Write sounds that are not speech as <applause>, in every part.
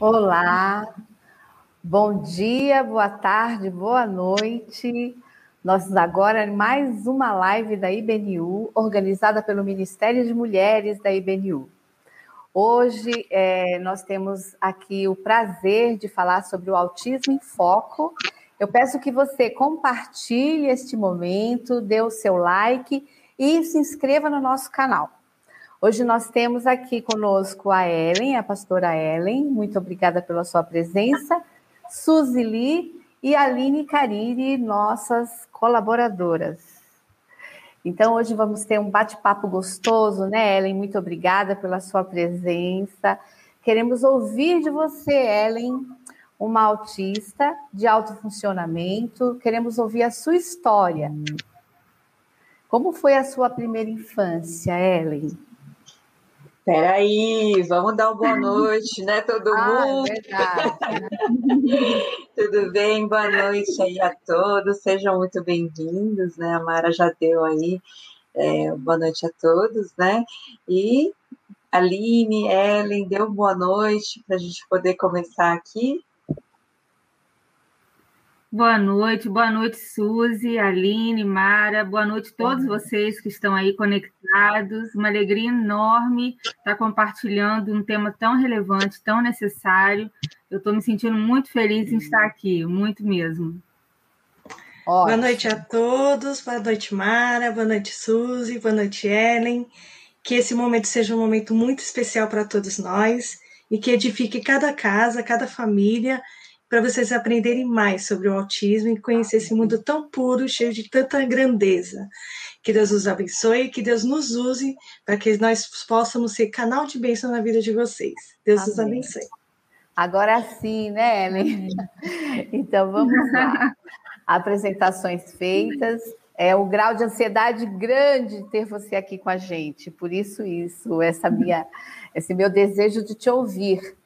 Olá, bom dia, boa tarde, boa noite. Nós agora mais uma live da IBNU, organizada pelo Ministério de Mulheres da IBNU. Hoje é, nós temos aqui o prazer de falar sobre o autismo em foco. Eu peço que você compartilhe este momento, dê o seu like e se inscreva no nosso canal. Hoje nós temos aqui conosco a Ellen, a pastora Ellen, muito obrigada pela sua presença, Suzy Lee e Aline Cariri, nossas colaboradoras. Então, hoje vamos ter um bate-papo gostoso, né, Ellen? Muito obrigada pela sua presença. Queremos ouvir de você, Ellen, uma autista de alto funcionamento. Queremos ouvir a sua história. Como foi a sua primeira infância, Ellen? Peraí, vamos dar uma boa <laughs> noite, né, todo ah, é mundo? <laughs> Tudo bem? Boa noite aí a todos, sejam muito bem-vindos, né? A Mara já deu aí é, boa noite a todos, né? E Aline, Ellen, deu boa noite para a gente poder começar aqui. Boa noite, boa noite, Suzy, Aline, Mara, boa noite a todos vocês que estão aí conectados. Uma alegria enorme estar compartilhando um tema tão relevante, tão necessário. Eu estou me sentindo muito feliz em estar aqui, muito mesmo. Ótimo. Boa noite a todos, boa noite, Mara, boa noite, Suzy, boa noite, Ellen. Que esse momento seja um momento muito especial para todos nós e que edifique cada casa, cada família para vocês aprenderem mais sobre o autismo e conhecer esse mundo tão puro, cheio de tanta grandeza. Que Deus nos abençoe, que Deus nos use para que nós possamos ser canal de bênção na vida de vocês. Deus Amém. nos abençoe. Agora sim, né, Ellen? <laughs> Então vamos lá. <laughs> Apresentações feitas. É o grau de ansiedade grande ter você aqui com a gente. Por isso, isso, essa minha, esse meu desejo de te ouvir.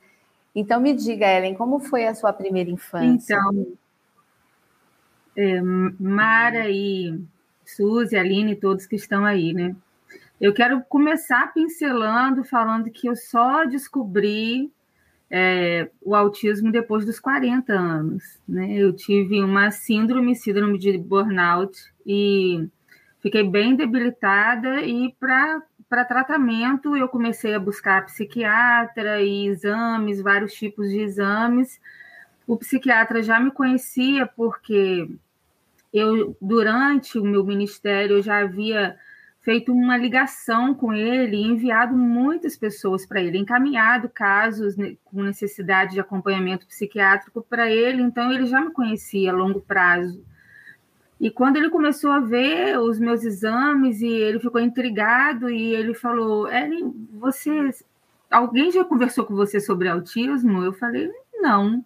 Então, me diga, Ellen, como foi a sua primeira infância? Então, é, Mara e Suzy, Aline, todos que estão aí, né? Eu quero começar pincelando, falando que eu só descobri é, o autismo depois dos 40 anos. Né? Eu tive uma síndrome, síndrome de burnout, e fiquei bem debilitada, e para para tratamento, eu comecei a buscar psiquiatra e exames, vários tipos de exames. O psiquiatra já me conhecia porque eu, durante o meu ministério, eu já havia feito uma ligação com ele, enviado muitas pessoas para ele, encaminhado casos com necessidade de acompanhamento psiquiátrico para ele, então ele já me conhecia a longo prazo. E quando ele começou a ver os meus exames e ele ficou intrigado e ele falou: Ellen, você, alguém já conversou com você sobre autismo? Eu falei: não.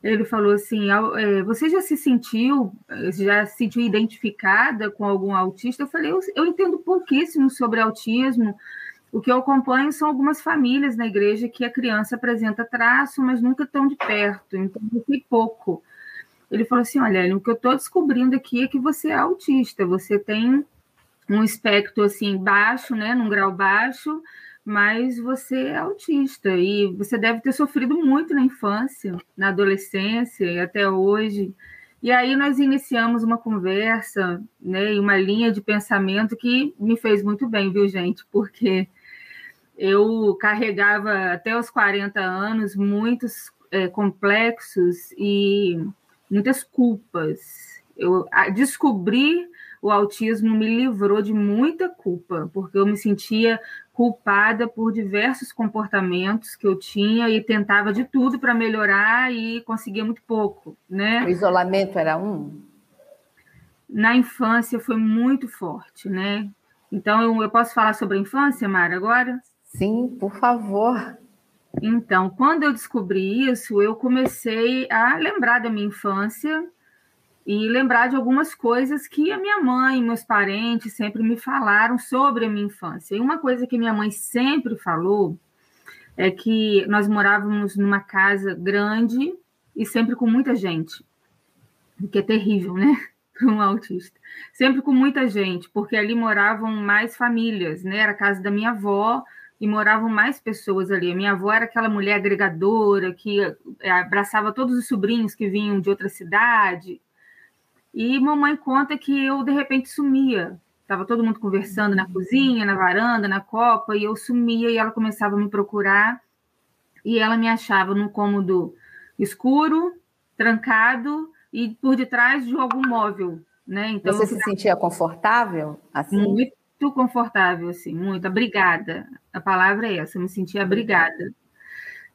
Ele falou assim: é, você já se sentiu, já se sentiu identificada com algum autista? Eu falei: eu, eu entendo pouquíssimo sobre autismo. O que eu acompanho são algumas famílias na igreja que a criança apresenta traço, mas nunca tão de perto, então eu sei pouco. Ele falou assim: olha, o que eu estou descobrindo aqui é que você é autista, você tem um espectro assim baixo, né, num grau baixo, mas você é autista e você deve ter sofrido muito na infância, na adolescência e até hoje. E aí nós iniciamos uma conversa, né, e uma linha de pensamento que me fez muito bem, viu, gente? Porque eu carregava até os 40 anos muitos é, complexos e muitas culpas. Eu descobrir o autismo me livrou de muita culpa, porque eu me sentia culpada por diversos comportamentos que eu tinha e tentava de tudo para melhorar e conseguia muito pouco, né? O isolamento era um? Na infância foi muito forte, né? Então eu, eu posso falar sobre a infância, Mara, agora? Sim, por favor. Então, quando eu descobri isso, eu comecei a lembrar da minha infância e lembrar de algumas coisas que a minha mãe meus parentes sempre me falaram sobre a minha infância. E uma coisa que minha mãe sempre falou é que nós morávamos numa casa grande e sempre com muita gente, o que é terrível, né? <laughs> Para um autista. Sempre com muita gente, porque ali moravam mais famílias, né? Era a casa da minha avó, e moravam mais pessoas ali. A minha avó era aquela mulher agregadora que é, abraçava todos os sobrinhos que vinham de outra cidade. E mamãe conta que eu de repente sumia. Tava todo mundo conversando na cozinha, na varanda, na copa, e eu sumia e ela começava a me procurar. E ela me achava num cômodo escuro, trancado e por detrás de algum móvel, né? Então você se sentia confortável assim? Muito muito confortável, assim, muito abrigada. A palavra é essa, eu me sentia abrigada.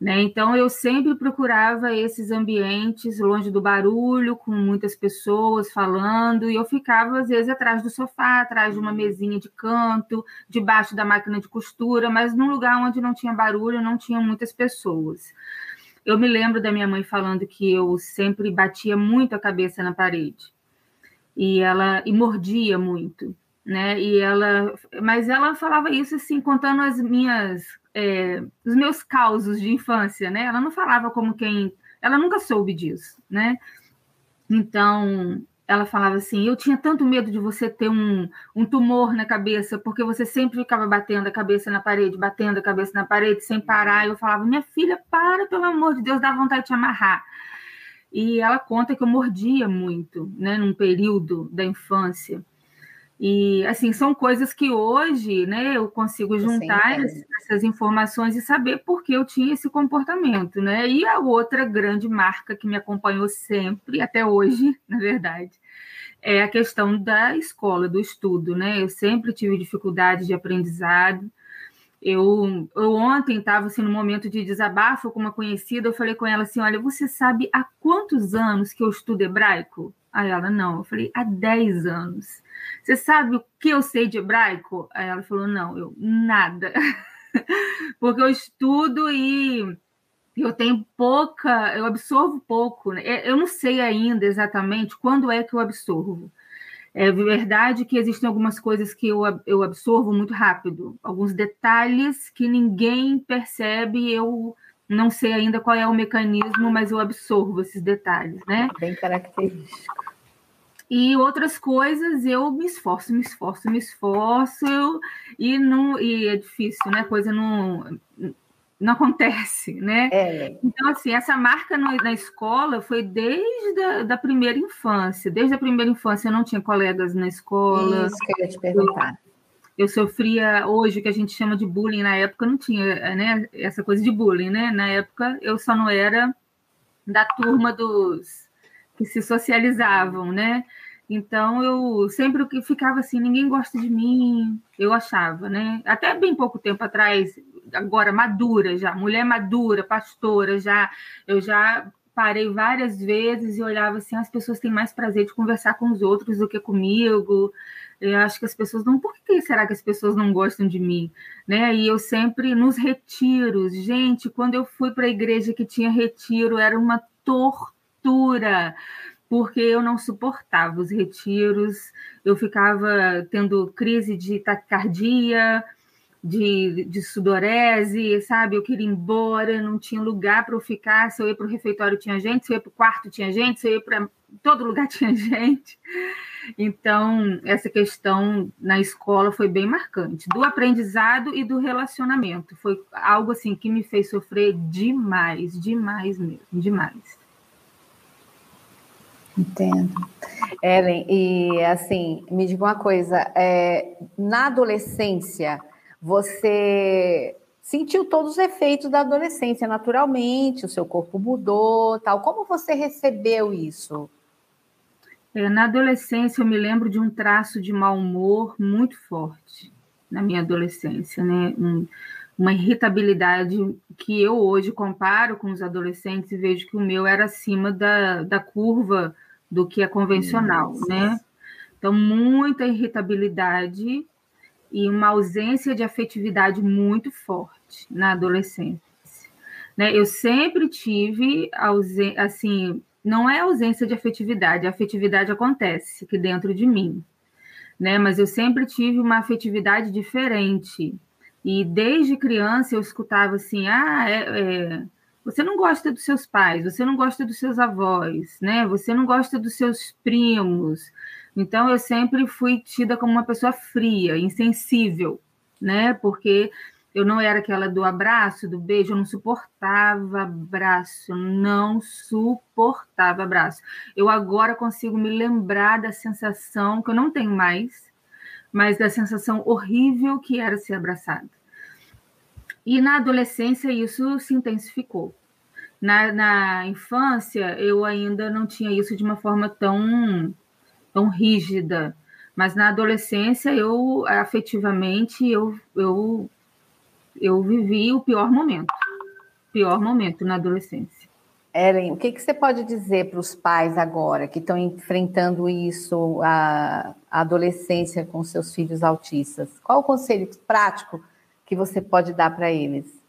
Né? Então, eu sempre procurava esses ambientes longe do barulho, com muitas pessoas falando, e eu ficava, às vezes, atrás do sofá, atrás de uma mesinha de canto, debaixo da máquina de costura, mas num lugar onde não tinha barulho, não tinha muitas pessoas. Eu me lembro da minha mãe falando que eu sempre batia muito a cabeça na parede, e ela e mordia muito né? E ela, mas ela falava isso assim, contando as minhas, é, os meus causos de infância, né? Ela não falava como quem, ela nunca soube disso, né? Então, ela falava assim: Eu tinha tanto medo de você ter um, um tumor na cabeça, porque você sempre ficava batendo a cabeça na parede, batendo a cabeça na parede, sem parar. Eu falava: Minha filha, para, pelo amor de Deus, dá vontade de te amarrar. E ela conta que eu mordia muito, né, num período da infância. E assim, são coisas que hoje né, eu consigo juntar Sim, essas informações e saber por que eu tinha esse comportamento. Né? E a outra grande marca que me acompanhou sempre, até hoje, <laughs> na verdade, é a questão da escola, do estudo. Né? Eu sempre tive dificuldade de aprendizado. Eu, eu ontem estava assim, no momento de desabafo com uma conhecida, eu falei com ela assim: olha, você sabe há quantos anos que eu estudo hebraico? Aí ela, não. Eu falei, há 10 anos. Você sabe o que eu sei de hebraico? Aí ela falou: Não, eu nada. <laughs> Porque eu estudo e eu tenho pouca, eu absorvo pouco. Né? É, eu não sei ainda exatamente quando é que eu absorvo. É verdade que existem algumas coisas que eu, eu absorvo muito rápido, alguns detalhes que ninguém percebe, eu não sei ainda qual é o mecanismo, mas eu absorvo esses detalhes, né? Bem característico. E outras coisas eu me esforço, me esforço, me esforço, e, não, e é difícil, né? Coisa não, não acontece, né? É. Então, assim, essa marca na escola foi desde a da primeira infância. Desde a primeira infância eu não tinha colegas na escola. Isso que eu ia te perguntar. Eu, sofria hoje o que a gente chama de bullying, na época não tinha né, essa coisa de bullying, né? Na época eu só não era da turma dos que se socializavam, né? Então eu sempre que ficava assim, ninguém gosta de mim, eu achava, né? Até bem pouco tempo atrás, agora madura já, mulher madura, pastora, já eu já parei várias vezes e olhava assim, as pessoas têm mais prazer de conversar com os outros do que comigo. Eu acho que as pessoas não, por que será que as pessoas não gostam de mim, né? E eu sempre nos retiros, gente, quando eu fui para a igreja que tinha retiro, era uma tortura porque eu não suportava os retiros, eu ficava tendo crise de taquicardia, de, de sudorese, sabe? Eu queria ir embora, não tinha lugar para eu ficar. Se eu ia para o refeitório, tinha gente, se eu ia para o quarto, tinha gente, se eu ia para todo lugar, <laughs> tinha gente. Então, essa questão na escola foi bem marcante, do aprendizado e do relacionamento. Foi algo assim que me fez sofrer demais, demais mesmo, demais. Entendo. Ellen, e assim, me diga uma coisa, é, na adolescência, você sentiu todos os efeitos da adolescência naturalmente, o seu corpo mudou, tal. Como você recebeu isso? É, na adolescência, eu me lembro de um traço de mau humor muito forte na minha adolescência, né? Um, uma irritabilidade que eu hoje comparo com os adolescentes e vejo que o meu era acima da, da curva do que é convencional, Nossa. né? Então, muita irritabilidade e uma ausência de afetividade muito forte na adolescência. Né? Eu sempre tive, assim, não é ausência de afetividade, a afetividade acontece aqui dentro de mim, né? Mas eu sempre tive uma afetividade diferente. E desde criança eu escutava assim, ah, é, é você não gosta dos seus pais, você não gosta dos seus avós, né? Você não gosta dos seus primos. Então eu sempre fui tida como uma pessoa fria, insensível, né? Porque Eu não era aquela do abraço, do beijo, eu não suportava abraço, não suportava abraço. Eu agora consigo me lembrar da sensação que eu não tenho mais, mas da sensação horrível que era ser abraçada. E na adolescência isso se intensificou. Na, na infância eu ainda não tinha isso de uma forma tão, tão rígida, mas na adolescência eu afetivamente eu, eu eu vivi o pior momento, pior momento na adolescência. Ellen, o que, que você pode dizer para os pais agora que estão enfrentando isso, a, a adolescência com seus filhos autistas? Qual o conselho prático que você pode dar para eles?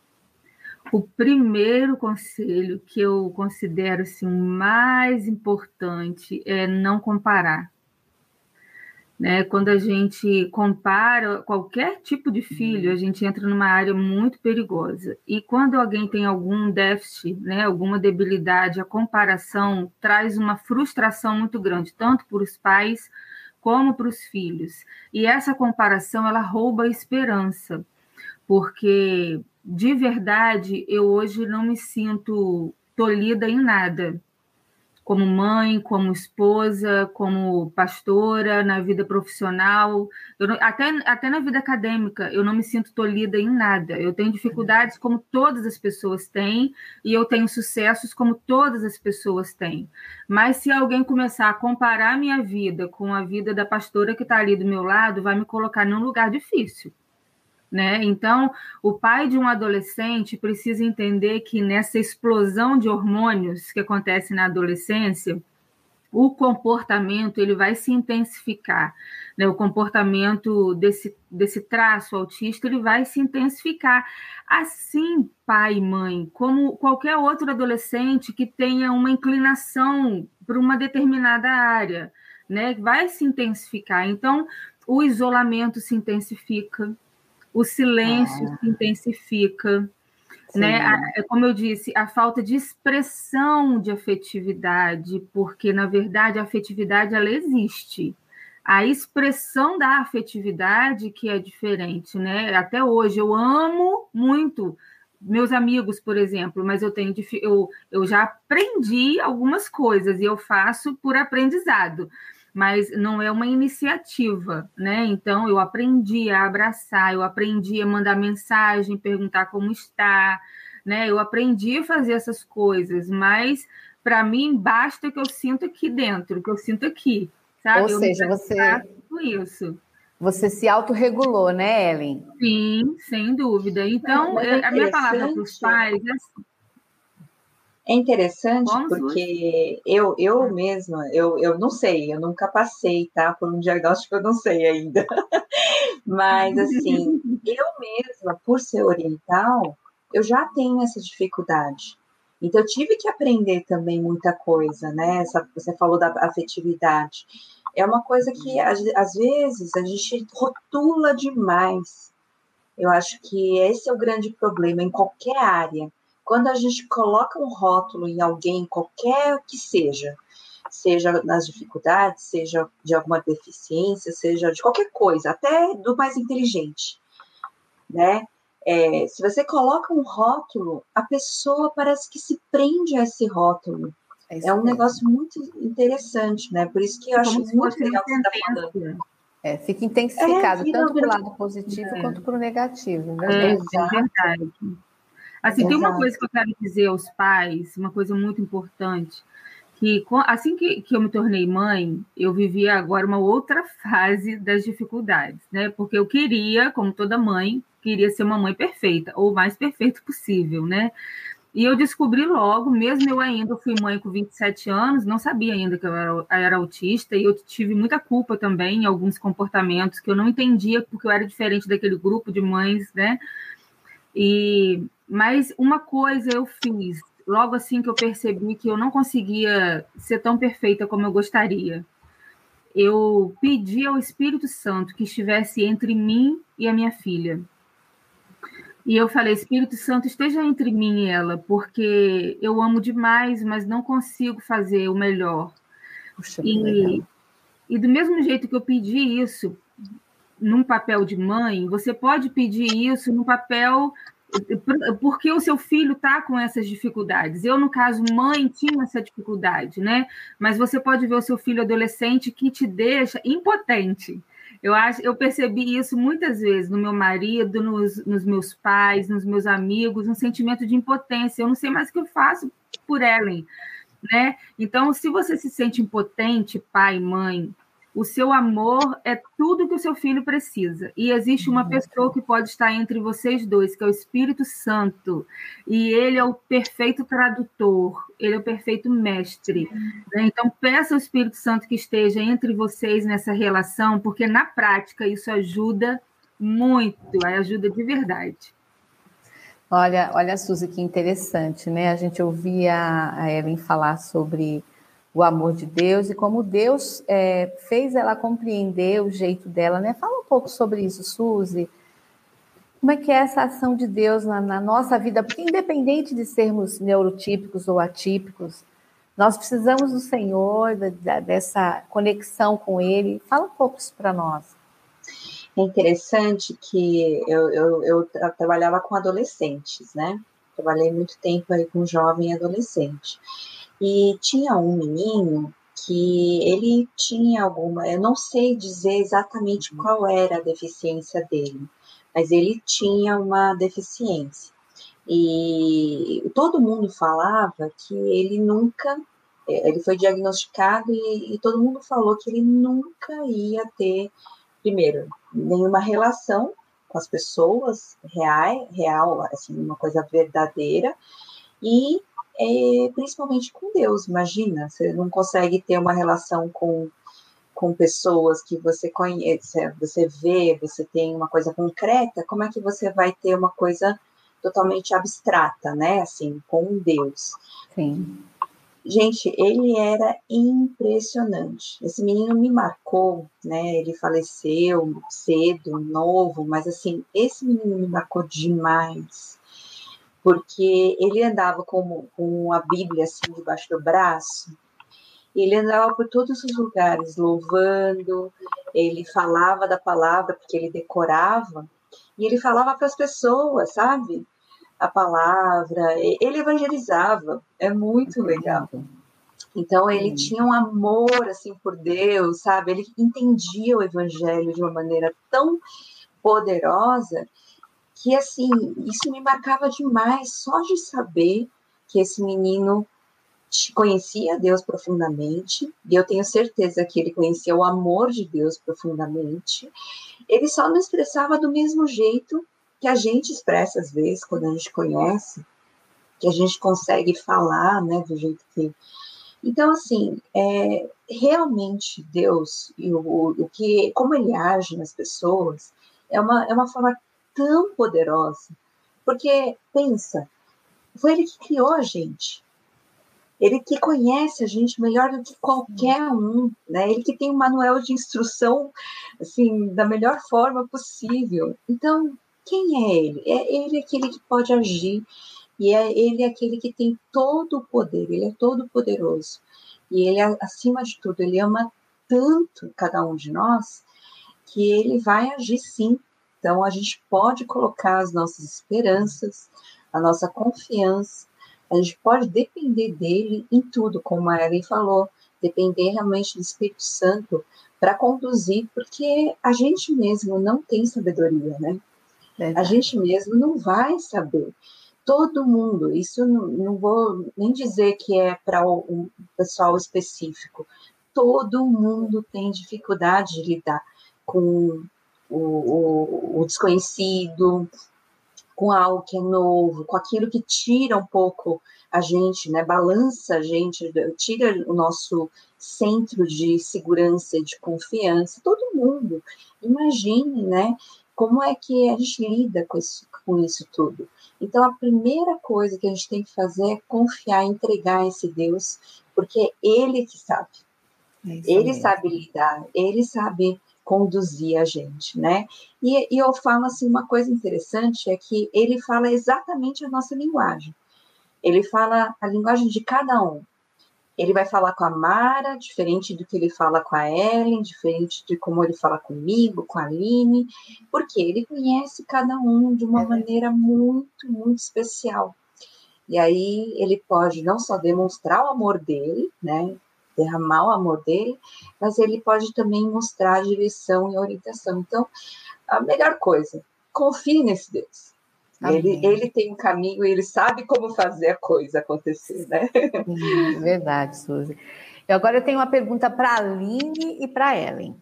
O primeiro conselho que eu considero assim, mais importante é não comparar. Né? Quando a gente compara qualquer tipo de filho, a gente entra numa área muito perigosa. E quando alguém tem algum déficit, né, alguma debilidade, a comparação traz uma frustração muito grande, tanto para os pais como para os filhos. E essa comparação ela rouba a esperança, porque de verdade eu hoje não me sinto tolhida em nada como mãe, como esposa, como pastora, na vida profissional, não, até, até na vida acadêmica, eu não me sinto tolhida em nada. Eu tenho dificuldades como todas as pessoas têm, e eu tenho sucessos como todas as pessoas têm. Mas se alguém começar a comparar minha vida com a vida da pastora que está ali do meu lado, vai me colocar num lugar difícil. Né? Então, o pai de um adolescente precisa entender que nessa explosão de hormônios que acontece na adolescência, o comportamento ele vai se intensificar, né? O comportamento desse, desse traço autista ele vai se intensificar. Assim, pai e mãe, como qualquer outro adolescente que tenha uma inclinação para uma determinada área, né? Vai se intensificar. Então, o isolamento se intensifica, o silêncio ah. se intensifica. Né? A, como eu disse, a falta de expressão de afetividade, porque, na verdade, a afetividade ela existe. A expressão da afetividade que é diferente, né? Até hoje eu amo muito meus amigos, por exemplo, mas eu tenho eu, eu já aprendi algumas coisas e eu faço por aprendizado mas não é uma iniciativa, né? Então eu aprendi a abraçar, eu aprendi a mandar mensagem, perguntar como está, né? Eu aprendi a fazer essas coisas, mas para mim basta que eu sinto aqui dentro, que eu sinto aqui, sabe? Ou eu seja, você isso. Você se autorregulou, né, Ellen? Sim, sem dúvida. Então, é a minha palavra para os pais é assim, é interessante Vamos porque eu, eu hum. mesma, eu, eu não sei, eu nunca passei, tá? Por um diagnóstico eu não sei ainda. <laughs> Mas, assim, <laughs> eu mesma, por ser oriental, eu já tenho essa dificuldade. Então, eu tive que aprender também muita coisa, né? Essa, você falou da afetividade. É uma coisa que, às vezes, a gente rotula demais. Eu acho que esse é o grande problema em qualquer área quando a gente coloca um rótulo em alguém, qualquer que seja, seja nas dificuldades, seja de alguma deficiência, seja de qualquer coisa, até do mais inteligente, né? É, se você coloca um rótulo, a pessoa parece que se prende a esse rótulo. É, é um negócio muito interessante, né? Por isso que eu acho muito legal que você está falando. É, fica intensificado, é, tanto para o lado positivo é. quanto para o negativo. Né? É, é verdade. Assim, Exato. tem uma coisa que eu quero dizer aos pais, uma coisa muito importante, que assim que, que eu me tornei mãe, eu vivia agora uma outra fase das dificuldades, né? Porque eu queria, como toda mãe, queria ser uma mãe perfeita, ou o mais perfeita possível, né? E eu descobri logo, mesmo eu ainda fui mãe com 27 anos, não sabia ainda que eu era, eu era, autista, e eu tive muita culpa também em alguns comportamentos que eu não entendia, porque eu era diferente daquele grupo de mães, né? E mas uma coisa eu fiz, logo assim que eu percebi que eu não conseguia ser tão perfeita como eu gostaria. Eu pedi ao Espírito Santo que estivesse entre mim e a minha filha. E eu falei, Espírito Santo, esteja entre mim e ela, porque eu amo demais, mas não consigo fazer o melhor. Puxa, e, e do mesmo jeito que eu pedi isso num papel de mãe, você pode pedir isso no papel porque o seu filho está com essas dificuldades. Eu, no caso, mãe, tinha essa dificuldade, né? Mas você pode ver o seu filho adolescente que te deixa impotente. Eu acho, eu percebi isso muitas vezes no meu marido, nos, nos meus pais, nos meus amigos, um sentimento de impotência. Eu não sei mais o que eu faço por Ellen, né? Então, se você se sente impotente, pai, mãe, o seu amor é tudo que o seu filho precisa. E existe uma pessoa que pode estar entre vocês dois, que é o Espírito Santo. E ele é o perfeito tradutor, ele é o perfeito mestre. Né? Então, peça ao Espírito Santo que esteja entre vocês nessa relação, porque na prática isso ajuda muito, ajuda de verdade. Olha, olha, Suzy, que interessante, né? A gente ouvia a Ellen falar sobre o amor de Deus e como Deus é, fez ela compreender o jeito dela, né? Fala um pouco sobre isso, Suzy. Como é que é essa ação de Deus na, na nossa vida? Porque independente de sermos neurotípicos ou atípicos, nós precisamos do Senhor, da, dessa conexão com Ele. Fala um pouco isso para nós. É interessante que eu, eu, eu, trabalhava com adolescentes, né? Trabalhei muito tempo aí com jovem e adolescente. E tinha um menino que ele tinha alguma, eu não sei dizer exatamente uhum. qual era a deficiência dele, mas ele tinha uma deficiência. E todo mundo falava que ele nunca, é, ele foi diagnosticado e, e todo mundo falou que ele nunca ia ter, primeiro, nenhuma relação com as pessoas real, real, assim, uma coisa verdadeira, e é, principalmente com Deus. Imagina, você não consegue ter uma relação com, com pessoas que você conhece, você vê, você tem uma coisa concreta, como é que você vai ter uma coisa totalmente abstrata, né? Assim, com Deus. Sim. Gente, ele era impressionante. Esse menino me marcou, né? Ele faleceu cedo, novo, mas assim, esse menino me marcou demais porque ele andava com, com a Bíblia assim debaixo do braço, ele andava por todos os lugares louvando, ele falava da palavra porque ele decorava, e ele falava para as pessoas, sabe? A palavra, ele evangelizava, é muito legal. Então ele tinha um amor assim por Deus, sabe? Ele entendia o evangelho de uma maneira tão poderosa que assim, isso me marcava demais só de saber que esse menino conhecia Deus profundamente, e eu tenho certeza que ele conhecia o amor de Deus profundamente. Ele só não expressava do mesmo jeito que a gente expressa às vezes quando a gente conhece, que a gente consegue falar, né, do jeito que. Então, assim, é, realmente Deus e o, o que, como ele age nas pessoas, é uma, é uma forma tão poderosa. Porque, pensa, foi ele que criou a gente. Ele que conhece a gente melhor do que qualquer um, né? Ele que tem um manual de instrução, assim, da melhor forma possível. Então, quem é ele? É ele aquele que pode agir e é ele aquele que tem todo o poder. Ele é todo poderoso e ele, acima de tudo, ele ama tanto cada um de nós que ele vai agir sim então, a gente pode colocar as nossas esperanças, a nossa confiança, a gente pode depender dele em tudo, como a Ellen falou, depender realmente do Espírito Santo para conduzir, porque a gente mesmo não tem sabedoria, né? A gente mesmo não vai saber. Todo mundo, isso não, não vou nem dizer que é para um pessoal específico, todo mundo tem dificuldade de lidar com o, o, o desconhecido, com algo que é novo, com aquilo que tira um pouco a gente, né, balança a gente, tira o nosso centro de segurança e de confiança, todo mundo. Imagine, né, como é que a gente lida com isso, com isso tudo. Então, a primeira coisa que a gente tem que fazer é confiar, entregar esse Deus, porque é Ele que sabe. É ele sabe lidar, ele sabe conduzir a gente, né? E, e eu falo assim, uma coisa interessante é que ele fala exatamente a nossa linguagem. Ele fala a linguagem de cada um. ele vai falar com a Mara, diferente do que ele fala com a Ellen, diferente de como ele fala comigo, com a Aline, porque ele conhece cada um de uma é. maneira muito, muito especial. E aí ele pode não só demonstrar o amor dele, né, derramar o amor dele, mas ele pode também mostrar a direção e orientação. Então, a melhor coisa, confie nesse Deus. Ele, ele tem um caminho, ele sabe como fazer a coisa acontecer, né? Sim, verdade, Suzy. E agora eu tenho uma pergunta para a Aline e para a Ellen.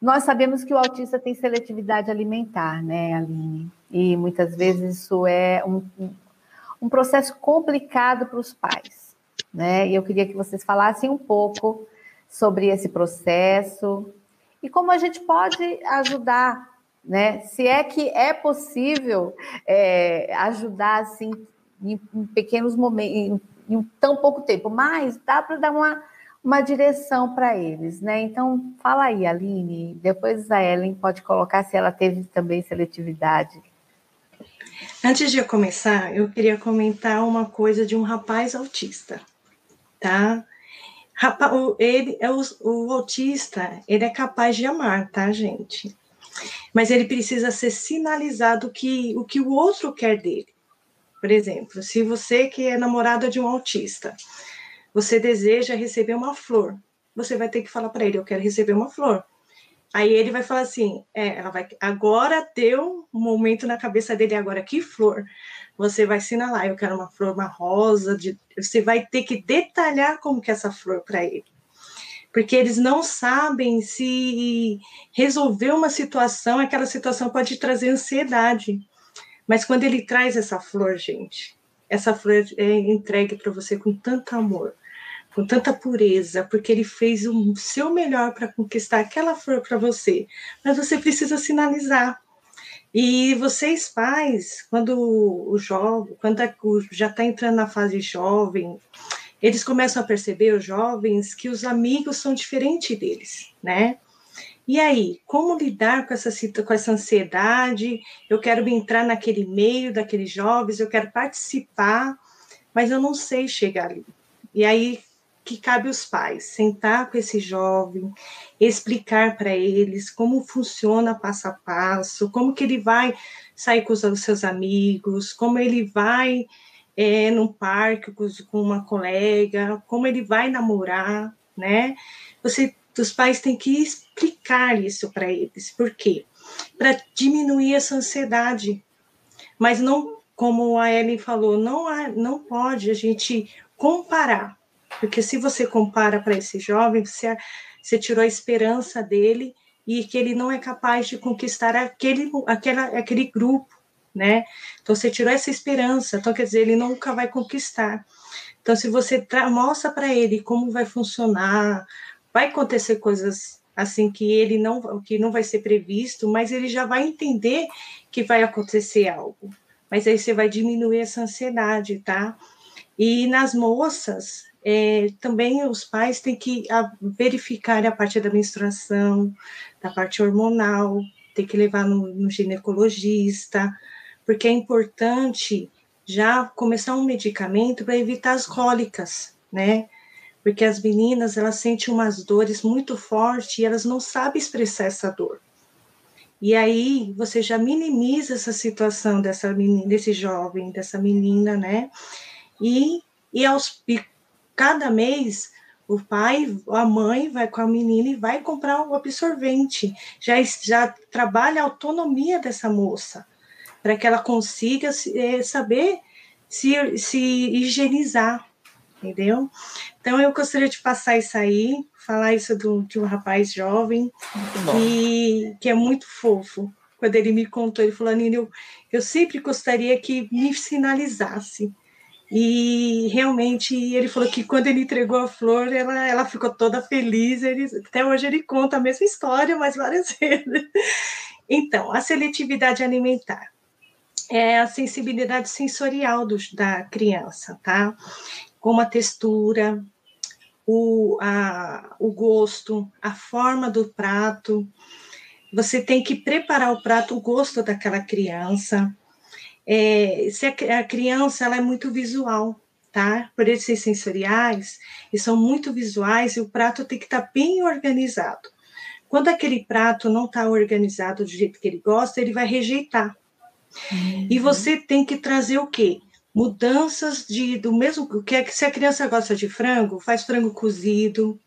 Nós sabemos que o autista tem seletividade alimentar, né, Aline? E muitas vezes isso é um, um processo complicado para os pais, né? E eu queria que vocês falassem um pouco sobre esse processo e como a gente pode ajudar né? Se é que é possível é, ajudar assim em, em pequenos momentos, em, em, tão pouco tempo, mas dá para dar uma, uma direção para eles, né? Então, fala aí, Aline, depois a Ellen pode colocar se ela teve também seletividade. Antes de eu começar, eu queria comentar uma coisa de um rapaz autista, tá? ele é o, o autista, ele é capaz de amar, tá, gente? mas ele precisa ser sinalizado que, o que o outro quer dele. Por exemplo, se você que é namorada de um autista, você deseja receber uma flor, você vai ter que falar para ele, eu quero receber uma flor. Aí ele vai falar assim, é, ela vai, agora deu um momento na cabeça dele, agora que flor? Você vai assinalar, eu quero uma flor, uma rosa, de, você vai ter que detalhar como que é essa flor para ele porque eles não sabem se resolver uma situação, aquela situação pode trazer ansiedade. Mas quando ele traz essa flor, gente, essa flor é entregue para você com tanto amor, com tanta pureza, porque ele fez o seu melhor para conquistar aquela flor para você. Mas você precisa sinalizar. E vocês pais, quando o jovem, quando já está entrando na fase jovem, eles começam a perceber, os jovens, que os amigos são diferentes deles, né? E aí, como lidar com essa, com essa ansiedade? Eu quero entrar naquele meio daqueles jovens, eu quero participar, mas eu não sei chegar ali. E aí, que cabe os pais sentar com esse jovem, explicar para eles como funciona passo a passo, como que ele vai sair com os seus amigos, como ele vai é, num parque com uma colega, como ele vai namorar, né? Você, os pais têm que explicar isso para eles. Por quê? Para diminuir essa ansiedade. Mas não, como a Ellen falou, não, há, não pode a gente comparar. Porque se você compara para esse jovem, você, você tirou a esperança dele e que ele não é capaz de conquistar aquele, aquela, aquele grupo né? Então você tirou essa esperança, então quer dizer, ele nunca vai conquistar. Então se você mostra para ele como vai funcionar, vai acontecer coisas assim que ele não que não vai ser previsto, mas ele já vai entender que vai acontecer algo. Mas aí você vai diminuir essa ansiedade, tá? E nas moças, é, também os pais têm que verificar a parte da menstruação, da parte hormonal, tem que levar no, no ginecologista, porque é importante já começar um medicamento para evitar as cólicas, né? Porque as meninas, elas sentem umas dores muito fortes e elas não sabem expressar essa dor. E aí você já minimiza essa situação dessa menina, desse jovem, dessa menina, né? E, e, aos, cada mês o pai, a mãe vai com a menina e vai comprar o absorvente. Já, já trabalha a autonomia dessa moça para que ela consiga é, saber se, se higienizar, entendeu? Então eu gostaria de passar isso aí, falar isso do, de um rapaz jovem que, que é muito fofo. Quando ele me contou, ele falou, Nina, eu, eu sempre gostaria que me sinalizasse. E realmente ele falou que quando ele entregou a flor, ela, ela ficou toda feliz. Ele, até hoje ele conta a mesma história, mas várias <laughs> vezes. Então, a seletividade alimentar é a sensibilidade sensorial do, da criança, tá? Como a textura, o, a, o gosto, a forma do prato. Você tem que preparar o prato, o gosto daquela criança. É, se a, a criança ela é muito visual, tá? Por eles serem sensoriais, e são muito visuais, e o prato tem que estar tá bem organizado. Quando aquele prato não está organizado do jeito que ele gosta, ele vai rejeitar. Uhum. E você tem que trazer o quê? Mudanças de do mesmo que é se a criança gosta de frango, faz frango cozido,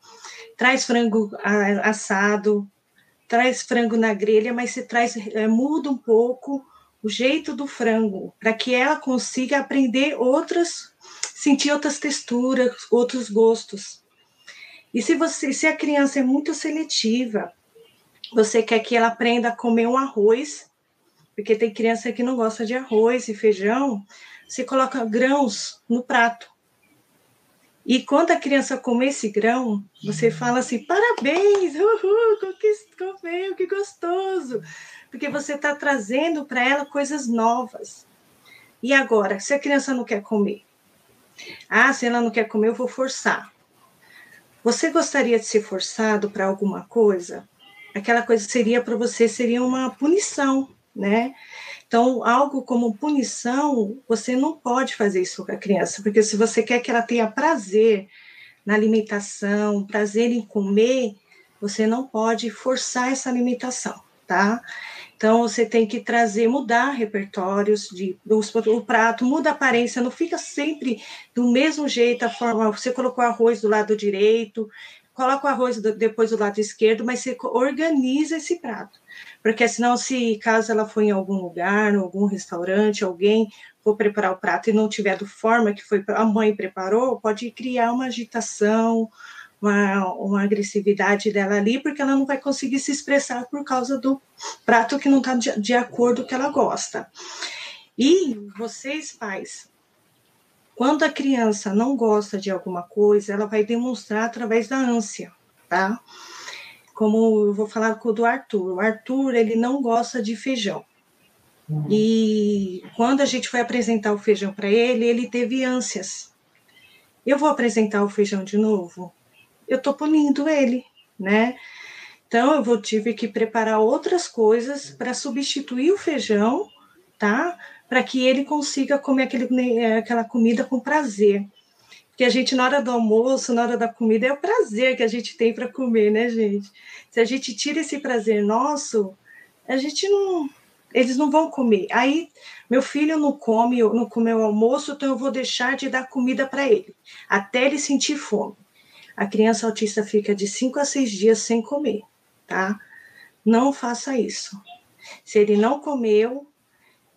traz frango assado, traz frango na grelha, mas se traz é, muda um pouco o jeito do frango para que ela consiga aprender outras, sentir outras texturas, outros gostos. E se você, se a criança é muito seletiva, você quer que ela aprenda a comer um arroz, porque tem criança que não gosta de arroz e feijão, você coloca grãos no prato. E quando a criança comer esse grão, você fala assim: parabéns, uhul, comeu, que gostoso. Porque você está trazendo para ela coisas novas. E agora, se a criança não quer comer? Ah, se ela não quer comer, eu vou forçar. Você gostaria de ser forçado para alguma coisa? Aquela coisa seria para você seria uma punição, né? Então, algo como punição, você não pode fazer isso com a criança, porque se você quer que ela tenha prazer na alimentação, prazer em comer, você não pode forçar essa alimentação, tá? Então você tem que trazer, mudar repertórios de o prato, muda a aparência, não fica sempre do mesmo jeito a forma. Você colocou arroz do lado direito, coloca o arroz do, depois do lado esquerdo, mas você organiza esse prato. Porque senão, se caso ela for em algum lugar, em algum restaurante, alguém for preparar o prato e não tiver da forma que foi a mãe preparou, pode criar uma agitação, uma, uma agressividade dela ali, porque ela não vai conseguir se expressar por causa do prato que não está de, de acordo com o que ela gosta. E vocês, pais, quando a criança não gosta de alguma coisa, ela vai demonstrar através da ânsia, tá? Como eu vou falar com o do Arthur. O Arthur, ele não gosta de feijão. Uhum. E quando a gente foi apresentar o feijão para ele, ele teve ânsias. Eu vou apresentar o feijão de novo? Eu tô punindo ele, né? Então eu vou tive que preparar outras coisas para substituir o feijão, tá? para que ele consiga comer aquele, né, aquela comida com prazer. Porque a gente, na hora do almoço, na hora da comida, é o prazer que a gente tem para comer, né, gente? Se a gente tira esse prazer nosso, a gente não. Eles não vão comer. Aí, meu filho não come, não comeu o almoço, então eu vou deixar de dar comida para ele, até ele sentir fome. A criança autista fica de 5 a 6 dias sem comer, tá? Não faça isso. Se ele não comeu,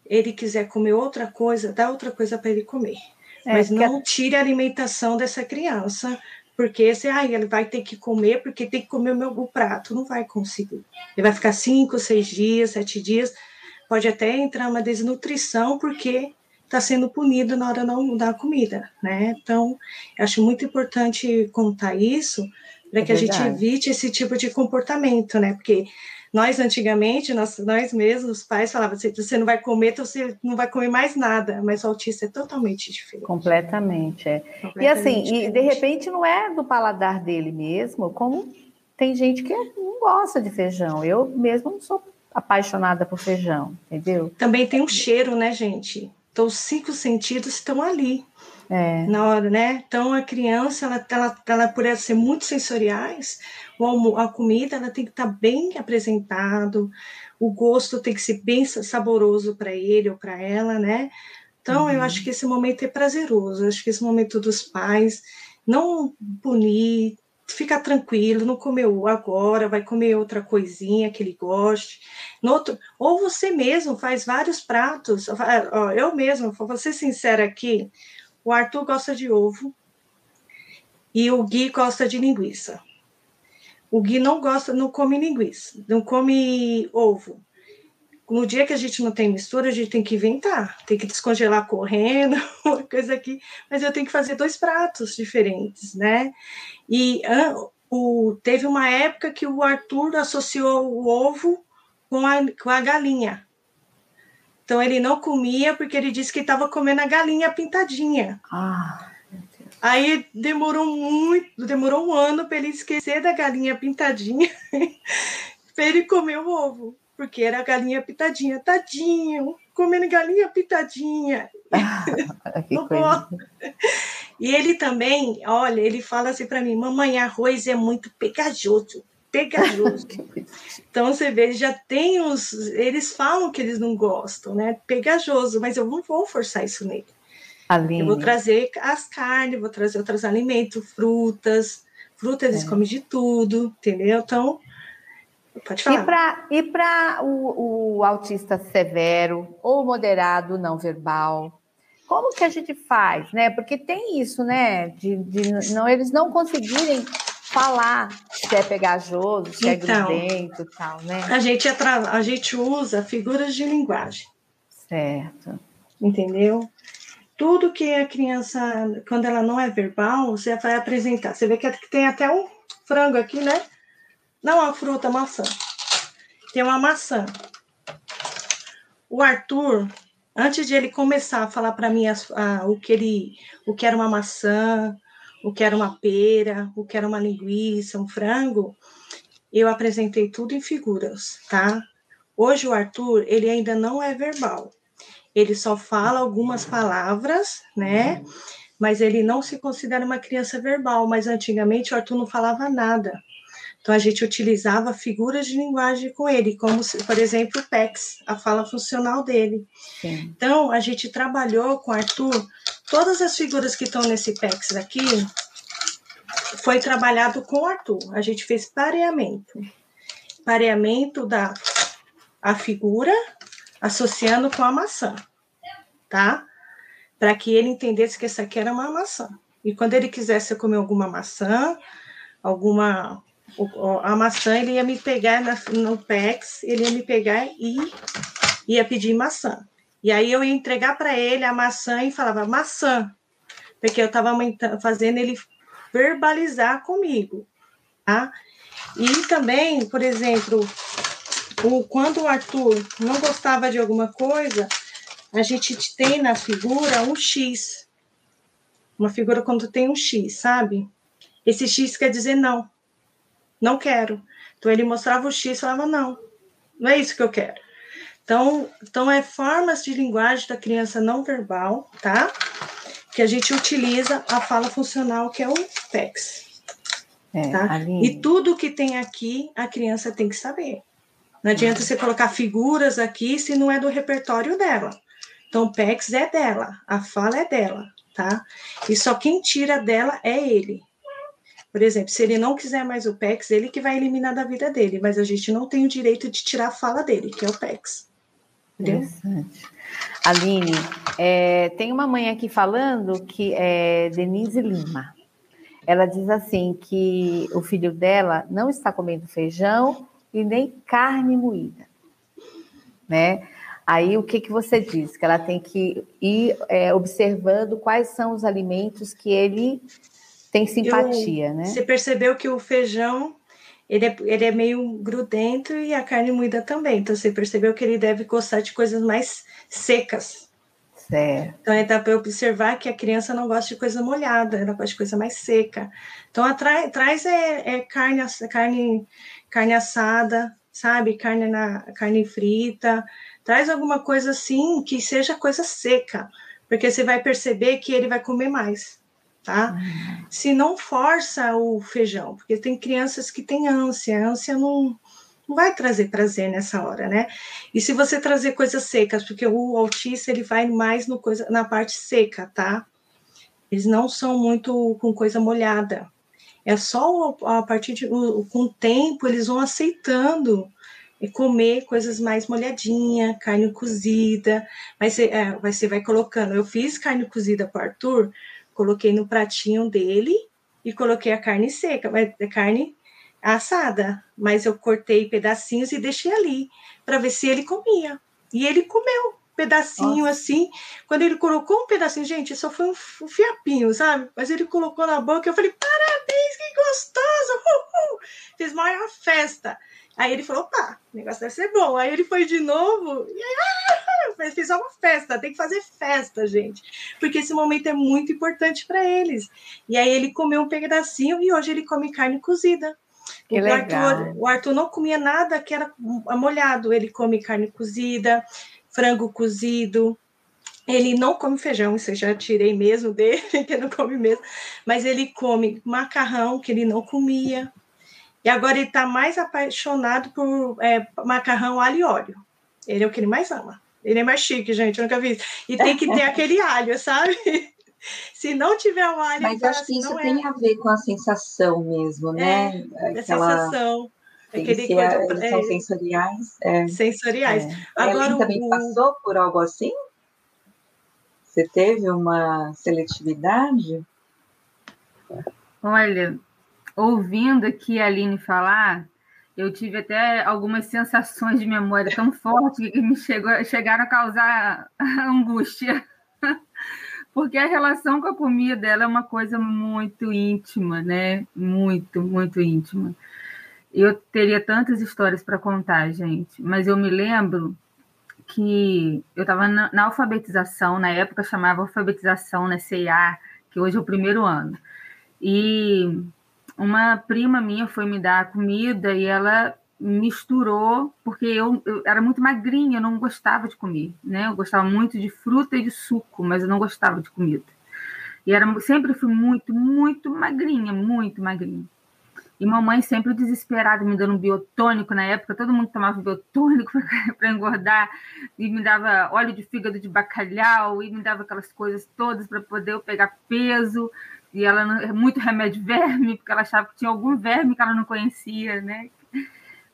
ele quiser comer outra coisa, dá outra coisa para ele comer. É, Mas não tire a alimentação dessa criança, porque esse, ah, ele vai ter que comer, porque tem que comer o meu o prato. Não vai conseguir. Ele vai ficar cinco, seis dias, sete dias, pode até entrar uma desnutrição, porque está sendo punido na hora não da comida, né? Então, acho muito importante contar isso para é que verdade. a gente evite esse tipo de comportamento, né? Porque nós, antigamente, nós, nós mesmos, os pais falavam assim, você não vai comer, então você não vai comer mais nada, mas o autista é totalmente diferente. Completamente, é. Completamente e assim, diferente. e de repente não é do paladar dele mesmo, como tem gente que não gosta de feijão. Eu mesmo não sou apaixonada por feijão, entendeu? Também tem um cheiro, né, gente? Então, os cinco sentidos estão ali. É. Na hora, né? Então, a criança, ela, ela, ela por ela ser muito sensoriais, a comida ela tem que estar tá bem apresentado, o gosto tem que ser bem saboroso para ele ou para ela, né? Então, uhum. eu acho que esse momento é prazeroso, eu acho que esse momento dos pais, não punir, fica tranquilo, não comeu agora, vai comer outra coisinha que ele goste. Outro, ou você mesmo faz vários pratos. Eu mesmo, vou ser sincera aqui, o Arthur gosta de ovo e o Gui gosta de linguiça. O Gui não gosta, não come linguiça, não come ovo. No dia que a gente não tem mistura, a gente tem que inventar, tem que descongelar correndo, <laughs> uma coisa aqui. Mas eu tenho que fazer dois pratos diferentes, né? E o, teve uma época que o Arthur associou o ovo com a, com a galinha. Então ele não comia porque ele disse que estava comendo a galinha pintadinha. Ah. Aí demorou muito, demorou um ano para ele esquecer da galinha pintadinha, <laughs> para ele comer o ovo, porque era a galinha pintadinha, tadinho, comendo galinha pintadinha. <laughs> Que coisa. E ele também, olha, ele fala assim para mim: mamãe, arroz é muito pegajoso. Pegajoso. <laughs> então você vê, já tem os. Eles falam que eles não gostam, né? Pegajoso, mas eu não vou forçar isso nele. Aline. Eu vou trazer as carnes, vou trazer outros alimentos, frutas. Frutas, eles é. comem de tudo, entendeu? Então, pode falar. E para o, o autista severo ou moderado não verbal, como que a gente faz, né? Porque tem isso, né? De, de não, eles não conseguirem falar se é pegajoso, se é então, é grudento e tal, né? A gente, a gente usa figuras de linguagem. Certo. Entendeu? Tudo que a criança, quando ela não é verbal, você vai apresentar. Você vê que tem até um frango aqui, né? Não a fruta, a maçã. Tem uma maçã. O Arthur, antes de ele começar a falar para mim o que ele, o que era uma maçã, o que era uma pera, o que era uma linguiça, um frango, eu apresentei tudo em figuras, tá? Hoje o Arthur, ele ainda não é verbal. Ele só fala algumas palavras, né? Mas ele não se considera uma criança verbal, mas antigamente o Arthur não falava nada. Então a gente utilizava figuras de linguagem com ele, como por exemplo o PEX, a fala funcional dele. Sim. Então a gente trabalhou com o Arthur todas as figuras que estão nesse PEX aqui foi trabalhado com o Arthur. A gente fez pareamento. Pareamento da a figura associando com a maçã, tá? Para que ele entendesse que essa aqui era uma maçã. E quando ele quisesse comer alguma maçã, alguma a maçã, ele ia me pegar na, no PEX, ele ia me pegar e ia pedir maçã. E aí eu ia entregar para ele a maçã e falava maçã, porque eu estava fazendo ele verbalizar comigo, tá? E também, por exemplo, o, quando o Arthur não gostava de alguma coisa, a gente tem na figura um X. Uma figura quando tem um X, sabe? Esse X quer dizer não não quero. Então ele mostrava o X e falava, não, não é isso que eu quero. Então, então é formas de linguagem da criança não verbal, tá? Que a gente utiliza a fala funcional, que é o PEX. É, tá? E tudo que tem aqui, a criança tem que saber. Não adianta você colocar figuras aqui se não é do repertório dela. Então, o PEX é dela, a fala é dela, tá? E só quem tira dela é ele. Por exemplo, se ele não quiser mais o PEX, ele que vai eliminar da vida dele, mas a gente não tem o direito de tirar a fala dele, que é o PEX. Interessante. Aline, é, tem uma mãe aqui falando que é Denise Lima. Ela diz assim que o filho dela não está comendo feijão e nem carne moída, né? Aí o que, que você diz? Que ela tem que ir é, observando quais são os alimentos que ele tem simpatia, né? Você percebeu que o feijão ele é, ele é meio grudento e a carne moída também. Então você percebeu que ele deve gostar de coisas mais secas. Certo. Então dá para observar que a criança não gosta de coisa molhada, ela gosta de coisa mais seca. Então atrai, traz é, é carne, carne, carne assada, sabe? Carne na carne frita. Traz alguma coisa assim que seja coisa seca, porque você vai perceber que ele vai comer mais tá? Uhum. Se não força o feijão, porque tem crianças que têm ânsia, a ânsia não, não vai trazer prazer nessa hora, né? E se você trazer coisas secas, porque o autista ele vai mais no coisa, na parte seca, tá? Eles não são muito com coisa molhada. É só a partir de com o tempo eles vão aceitando e comer coisas mais molhadinha, carne cozida. Mas você, é, você vai colocando. Eu fiz carne cozida para Arthur coloquei no pratinho dele e coloquei a carne seca, mas a carne assada, mas eu cortei pedacinhos e deixei ali para ver se ele comia. E ele comeu pedacinho Nossa. assim. Quando ele colocou um pedacinho, gente, só foi um, um fiapinho, sabe? Mas ele colocou na boca, eu falei: "Parabéns, que gostoso!" Uhul! Fiz maior festa. Aí ele falou: "Opa, o negócio deve ser bom". Aí ele foi de novo e aí ah! fez uma festa, tem que fazer festa, gente, porque esse momento é muito importante para eles. E aí ele comeu um pedacinho e hoje ele come carne cozida. Que o, legal. Arthur, o Arthur não comia nada que era molhado, ele come carne cozida, frango cozido, Ele não come feijão, isso eu já tirei mesmo dele, <laughs> que não come mesmo, mas ele come macarrão, que ele não comia. E agora ele está mais apaixonado por é, macarrão alho e óleo. Ele é o que ele mais ama. Ele é mais chique, gente, eu nunca vi. E tem que ter <laughs> aquele alho, sabe? Se não tiver o alho. Mas acho que isso é. tem a ver com a sensação mesmo, né? É, Aquela... a sensação. Aquele coisa, eles é, são sensoriais. É. Sensoriais. É. Agora, Ela também o... passou por algo assim? Você teve uma seletividade? Olha, ouvindo aqui a Aline falar, eu tive até algumas sensações de memória tão fortes que me chegou, chegaram a causar angústia. <laughs> Porque a relação com a comida é uma coisa muito íntima, né? Muito, muito íntima. Eu teria tantas histórias para contar, gente, mas eu me lembro que eu estava na, na, alfabetização, na época chamava alfabetização na né, CIA, que hoje é o primeiro ano. E uma prima minha foi me dar comida e ela misturou, porque eu, eu, era muito magrinha, eu não gostava de comer, né? Eu gostava muito de fruta e de suco, mas eu não gostava de comida. E era, sempre fui muito, muito magrinha, muito magrinha. E mamãe sempre desesperada, me dando um biotônico na época, todo mundo tomava biotônico <laughs> para engordar, e me dava óleo de fígado de bacalhau, e me dava aquelas coisas todas para poder eu pegar peso e ela não, muito remédio verme, porque ela achava que tinha algum verme que ela não conhecia, né?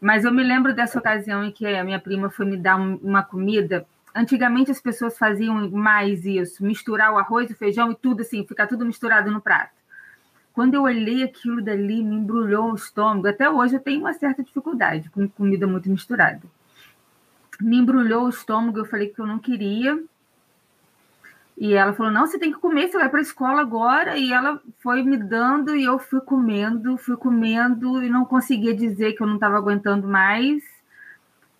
Mas eu me lembro dessa ocasião em que a minha prima foi me dar um, uma comida. Antigamente as pessoas faziam mais isso, misturar o arroz, o feijão e tudo assim, ficar tudo misturado no prato. Quando eu olhei aquilo dali, me embrulhou o estômago. Até hoje eu tenho uma certa dificuldade com comida muito misturada. Me embrulhou o estômago, eu falei que eu não queria, e ela falou: Não, você tem que comer, você vai para a escola agora. E ela foi me dando e eu fui comendo, fui comendo e não conseguia dizer que eu não estava aguentando mais.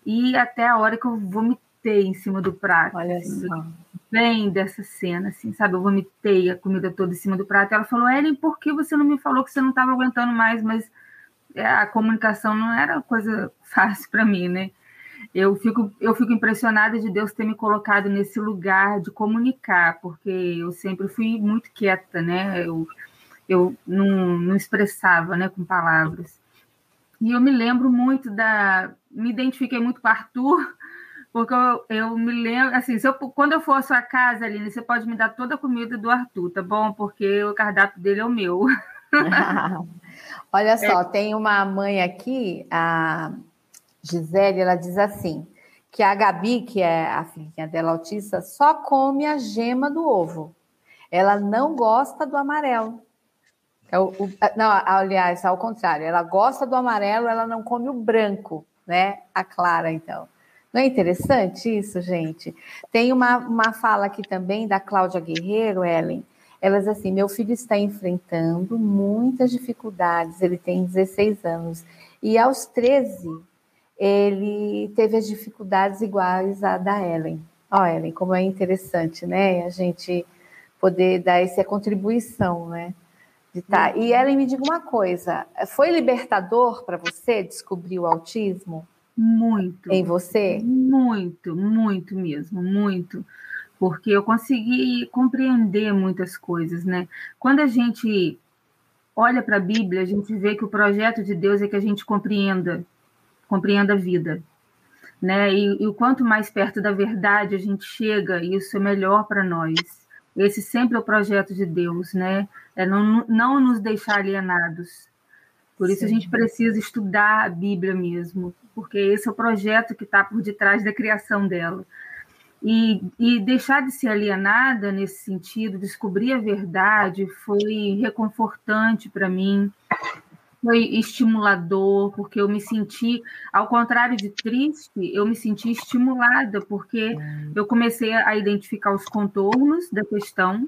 E até a hora que eu vomitei em cima do prato. Olha assim, só. Bem dessa cena, assim, sabe? Eu vomitei a comida toda em cima do prato. E ela falou: Ellen, por que você não me falou que você não estava aguentando mais? Mas é, a comunicação não era coisa <laughs> fácil para mim, né? Eu fico, eu fico impressionada de Deus ter me colocado nesse lugar de comunicar, porque eu sempre fui muito quieta, né? Eu, eu não, não expressava né, com palavras. E eu me lembro muito da. Me identifiquei muito com o Arthur, <laughs> porque eu, eu me lembro. Assim, eu, quando eu for à sua casa, Aline, você pode me dar toda a comida do Arthur, tá bom? Porque o cardápio dele é o meu. <laughs> Olha <laughs> só, é. tem uma mãe aqui, a Gisele, ela diz assim, que a Gabi, que é a filhinha dela autista, só come a gema do ovo. Ela não gosta do amarelo. É o, o, não, aliás, ao contrário, ela gosta do amarelo, ela não come o branco, né? A Clara, então. Não é interessante isso, gente? Tem uma, uma fala aqui também da Cláudia Guerreiro, Ellen. Ela diz assim: meu filho está enfrentando muitas dificuldades, ele tem 16 anos. E aos 13, ele teve as dificuldades iguais à da Ellen. Ó, oh, Ellen, como é interessante, né? A gente poder dar essa contribuição, né? De tá... E Ellen, me diga uma coisa: foi libertador para você descobrir o autismo? Muito. Em você? Muito, muito mesmo, muito. Porque eu consegui compreender muitas coisas, né? Quando a gente olha para a Bíblia, a gente vê que o projeto de Deus é que a gente compreenda compreenda a vida. Né? E, e o quanto mais perto da verdade a gente chega, isso é melhor para nós. Esse sempre é o projeto de Deus, né? É não, não nos deixar alienados. Por isso Sim. a gente precisa estudar a Bíblia mesmo, porque esse é o projeto que está por detrás da criação dela. E, e, deixar de ser alienada nesse sentido, descobrir a verdade, foi reconfortante para mim foi estimulador, porque eu me senti, ao contrário de triste, eu me senti estimulada, porque eu comecei a identificar os contornos da questão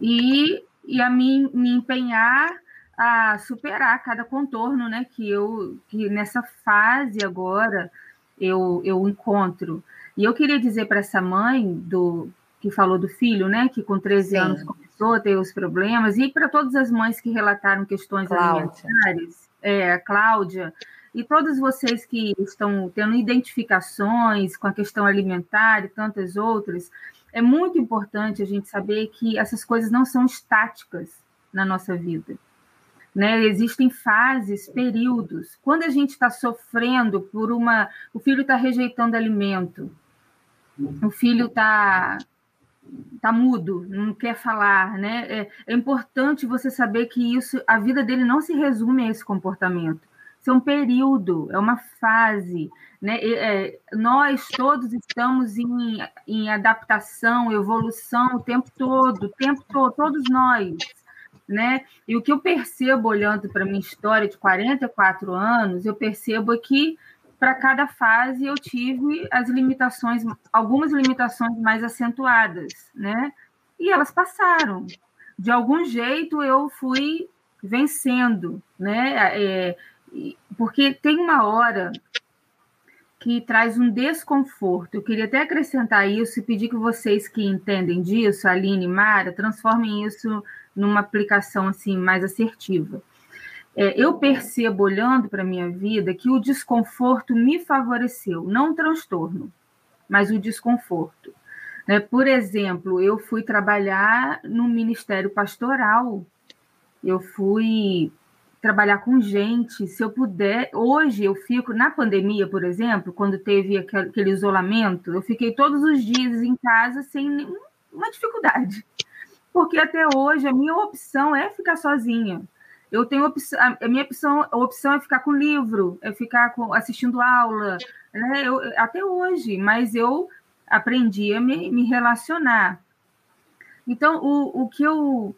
e, e a me, me empenhar a superar cada contorno, né, que eu que nessa fase agora eu, eu encontro. E eu queria dizer para essa mãe do que falou do filho, né, que com 13 Sim. anos começou ter os problemas, e para todas as mães que relataram questões Cláudia. alimentares, é, Cláudia, E todos vocês que estão tendo identificações com a questão alimentar e tantas outras, é muito importante a gente saber que essas coisas não são estáticas na nossa vida. Né? Existem fases, períodos. Quando a gente está sofrendo por uma. O filho está rejeitando alimento, o filho está tá mudo, não quer falar, né? É, é, importante você saber que isso, a vida dele não se resume a esse comportamento. Isso é um período, é uma fase, né? É, nós todos estamos em, em adaptação, evolução o tempo todo, o tempo todo, todos nós, né? E o que eu percebo olhando para minha história de 44 anos, eu percebo que para cada fase eu tive as limitações, algumas limitações mais acentuadas, né? E elas passaram. De algum jeito eu fui vencendo, né? É, porque tem uma hora que traz um desconforto. Eu queria até acrescentar isso e pedir que vocês que entendem disso, Aline e Mara, transformem isso numa aplicação assim mais assertiva. É, eu percebo, olhando para a minha vida, que o desconforto me favoreceu, não o transtorno, mas o desconforto. Né? Por exemplo, eu fui trabalhar no Ministério Pastoral, eu fui trabalhar com gente, se eu puder, hoje eu fico, na pandemia, por exemplo, quando teve aquele isolamento, eu fiquei todos os dias em casa sem nenhuma dificuldade, porque até hoje a minha opção é ficar sozinha, eu tenho opção, a minha opção, a opção é ficar com livro, é ficar com, assistindo aula, né? Eu, até hoje, mas eu aprendi a me, me relacionar. Então, o, o que eu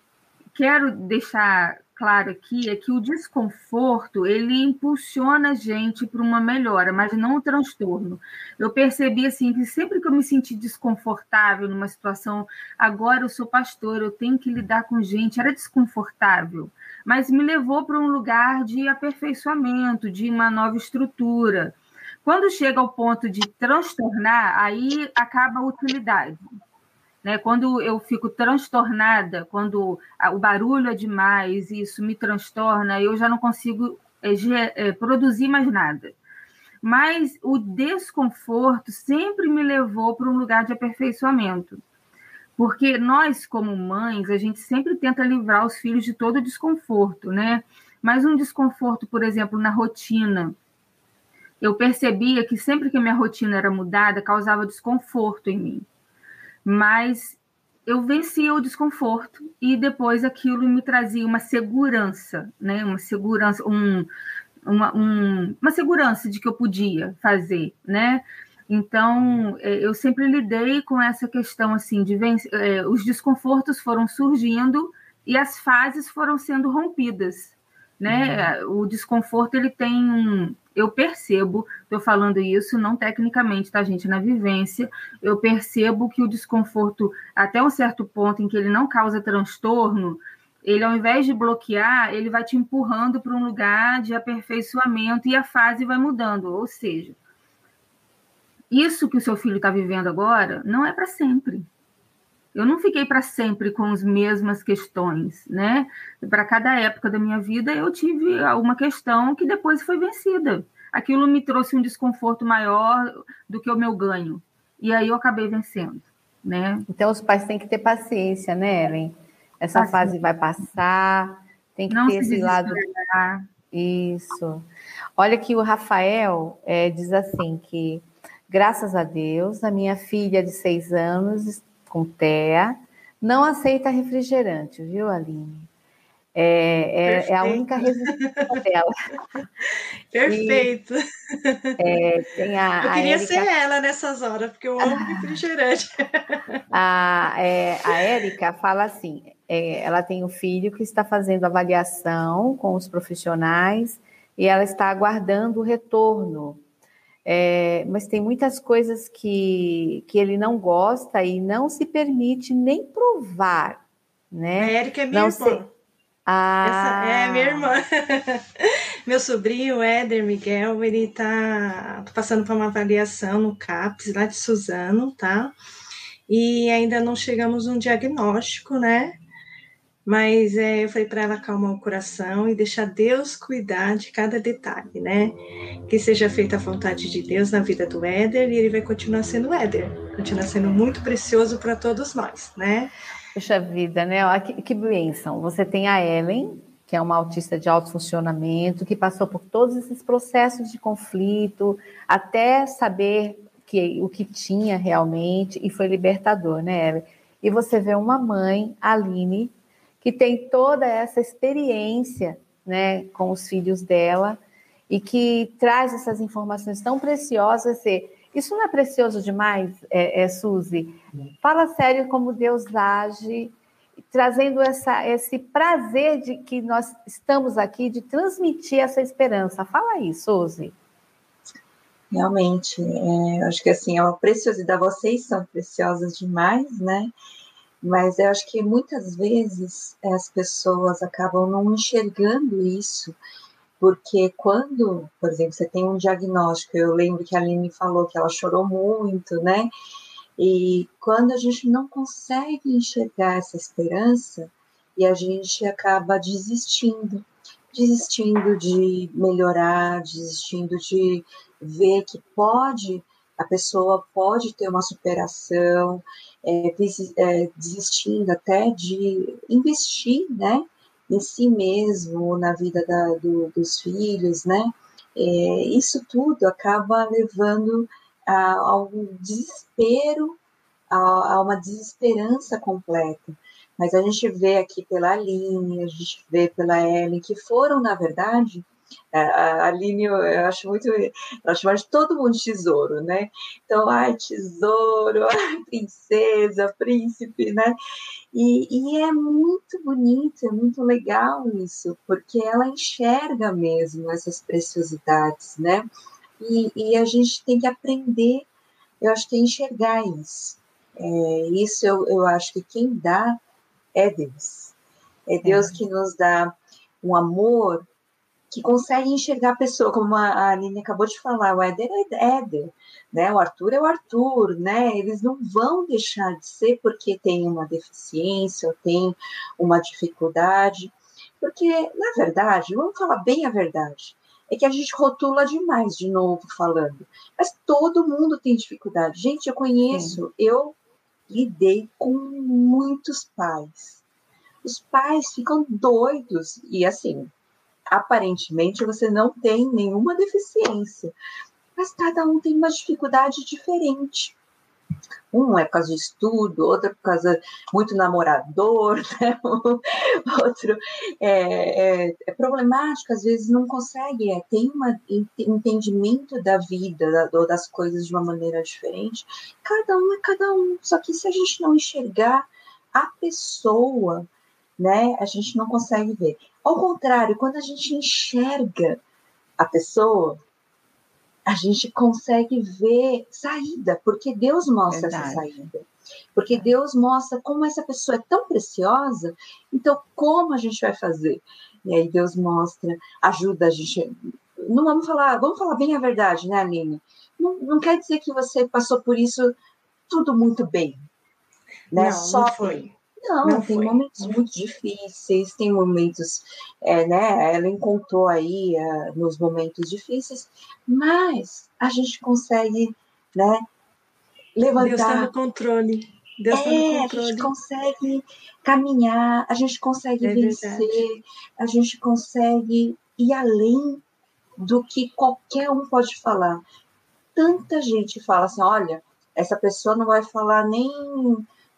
quero deixar claro aqui é que o desconforto ele impulsiona a gente para uma melhora, mas não o transtorno. Eu percebi assim que sempre que eu me senti desconfortável numa situação, agora eu sou pastor, eu tenho que lidar com gente, era desconfortável mas me levou para um lugar de aperfeiçoamento, de uma nova estrutura. Quando chega ao ponto de transtornar, aí acaba a utilidade. Né? Quando eu fico transtornada, quando o barulho é demais, isso me transtorna, eu já não consigo é, é, produzir mais nada. Mas o desconforto sempre me levou para um lugar de aperfeiçoamento. Porque nós, como mães, a gente sempre tenta livrar os filhos de todo desconforto, né? Mas um desconforto, por exemplo, na rotina. Eu percebia que sempre que minha rotina era mudada, causava desconforto em mim. Mas eu vencia o desconforto e depois aquilo me trazia uma segurança, né? Uma segurança, um, uma, um, uma segurança de que eu podia fazer, né? Então, é, eu sempre lidei com essa questão assim de é, os desconfortos foram surgindo e as fases foram sendo rompidas, né? Uhum. O desconforto ele tem um, eu percebo, estou falando isso não tecnicamente, tá gente, na vivência, eu percebo que o desconforto até um certo ponto em que ele não causa transtorno, ele ao invés de bloquear, ele vai te empurrando para um lugar de aperfeiçoamento e a fase vai mudando, ou seja, isso que o seu filho está vivendo agora não é para sempre. Eu não fiquei para sempre com as mesmas questões, né? Para cada época da minha vida, eu tive uma questão que depois foi vencida. Aquilo me trouxe um desconforto maior do que o meu ganho. E aí eu acabei vencendo, né? Então os pais têm que ter paciência, né, Ellen? Essa paciência. fase vai passar, tem que não ter esse lado. Isso. Olha que o Rafael é, diz assim que Graças a Deus, a minha filha de seis anos, com TEA, não aceita refrigerante, viu, Aline? É, é, é a única resistência dela. <laughs> Perfeito. E, é, a, eu queria ser ela nessas horas, porque eu amo <laughs> refrigerante. A, é, a Érica fala assim: é, ela tem um filho que está fazendo avaliação com os profissionais e ela está aguardando o retorno é, mas tem muitas coisas que, que ele não gosta e não se permite nem provar, né? A Érica é minha não irmã. Se... Ah. Essa é minha irmã. <laughs> Meu sobrinho, Éder Miguel, ele está passando por uma avaliação no CAPS, lá de Suzano, tá? E ainda não chegamos a um diagnóstico, né? Mas é, eu falei para ela acalmar o coração e deixar Deus cuidar de cada detalhe, né? Que seja feita a vontade de Deus na vida do Éder e ele vai continuar sendo Éder, continuar sendo muito precioso para todos nós, né? Puxa vida, né? Que, que bênção. Você tem a Ellen, que é uma autista de alto funcionamento, que passou por todos esses processos de conflito, até saber que, o que tinha realmente, e foi libertador, né, Ellen? E você vê uma mãe, Aline, que tem toda essa experiência né, com os filhos dela e que traz essas informações tão preciosas. Isso não é precioso demais, é, é, Suzy? Fala sério como Deus age, trazendo essa, esse prazer de que nós estamos aqui, de transmitir essa esperança. Fala aí, Suzy. Realmente, é, acho que assim, é uma preciosidade, vocês são preciosas demais, né? Mas eu acho que muitas vezes as pessoas acabam não enxergando isso, porque quando, por exemplo, você tem um diagnóstico, eu lembro que a Aline falou que ela chorou muito, né? E quando a gente não consegue enxergar essa esperança, e a gente acaba desistindo, desistindo de melhorar, desistindo de ver que pode, a pessoa pode ter uma superação, é, é, desistindo até de investir, né, em si mesmo, na vida da, do, dos filhos, né, é, isso tudo acaba levando a, a um desespero, a, a, uma desesperança completa. Mas a gente vê aqui pela Aline, a gente vê pela Ellen, que foram, na verdade, a Aline, eu, acho muito. Ela chama de todo mundo de tesouro, né? Então, ai, tesouro, <laughs> ai, princesa, príncipe, né? E, e, é muito bonito, é muito legal isso, porque ela enxerga mesmo essas preciosidades, né? E, e a gente tem que aprender, eu acho que é enxergar isso. É, isso eu, eu acho que quem dá é Deus. É Deus é. que nos dá um amor que consegue enxergar a pessoa, como a Aline acabou de falar, o Éder é Éder, né? O Arthur é o Arthur, né? Eles não vão deixar de ser porque tem uma deficiência ou tem uma dificuldade, porque, na verdade, vamos falar bem a verdade, é que a gente rotula demais, de novo falando, mas todo mundo tem dificuldade. Gente, eu conheço, Sim. eu lidei com muitos pais. Os pais ficam doidos, e assim, aparentemente você não tem nenhuma deficiência, mas cada um tem uma dificuldade diferente. Um é por causa de estudo, outro é por causa muito namorador, <laughs> né? outro é, é, é, problemático, às vezes não consegue, é, tem um entendimento da vida, da, das coisas de uma maneira diferente. Cada um é cada um, só que se a gente não enxergar a pessoa, né, a gente não consegue ver. Ao contrário, quando a gente enxerga a pessoa, a gente consegue ver saída, porque Deus mostra Verdade. essa saída. Porque Deus mostra como essa pessoa é tão preciosa, então como a gente vai fazer? E aí Deus mostra, ajuda a gente. Não vamos falar, vamos falar bem a verdade, né, Aline? Não, não quer dizer que você passou por isso tudo muito bem. Né? Não, Só não foi. Não, não tem foi. momentos muito difíceis, tem momentos, é, né? Ela encontrou aí é, nos momentos difíceis, mas a gente consegue, né? Levantar. Deus está no controle. Deus é, tá no controle. a gente consegue caminhar, a gente consegue é vencer, verdade. a gente consegue ir além do que qualquer um pode falar. Tanta gente fala assim, olha, essa pessoa não vai falar nem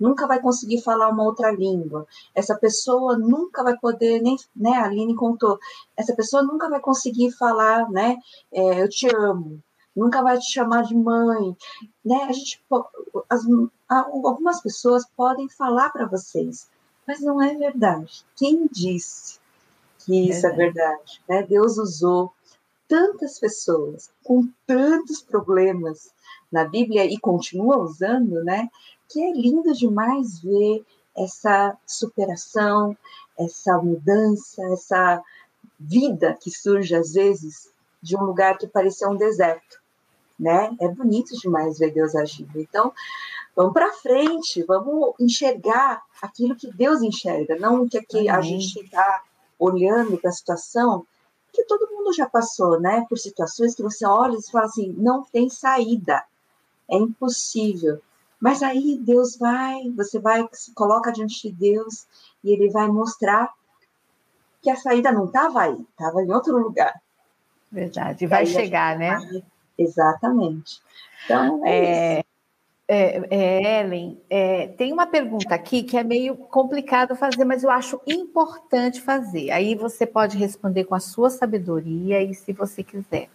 nunca vai conseguir falar uma outra língua. Essa pessoa nunca vai poder, nem, né, a Aline contou, essa pessoa nunca vai conseguir falar, né, é, eu te amo, nunca vai te chamar de mãe, né, a gente, as, algumas pessoas podem falar para vocês, mas não é verdade. Quem disse que isso é, é verdade? Né? Deus usou tantas pessoas com tantos problemas na Bíblia e continua usando, né? Que é lindo demais ver essa superação, essa mudança, essa vida que surge às vezes de um lugar que parecia um deserto. né? É bonito demais ver Deus agindo. Então, vamos para frente, vamos enxergar aquilo que Deus enxerga, não o que aqui a gente está olhando para a situação, que todo mundo já passou, né? Por situações que você olha e fala assim, não tem saída, é impossível. Mas aí Deus vai, você vai, se coloca diante de Deus e Ele vai mostrar que a saída não estava aí, estava em outro lugar. Verdade, vai chegar, né? Vai... Exatamente. Então, é, é é, é, Ellen, é, tem uma pergunta aqui que é meio complicado fazer, mas eu acho importante fazer. Aí você pode responder com a sua sabedoria e se você quiser.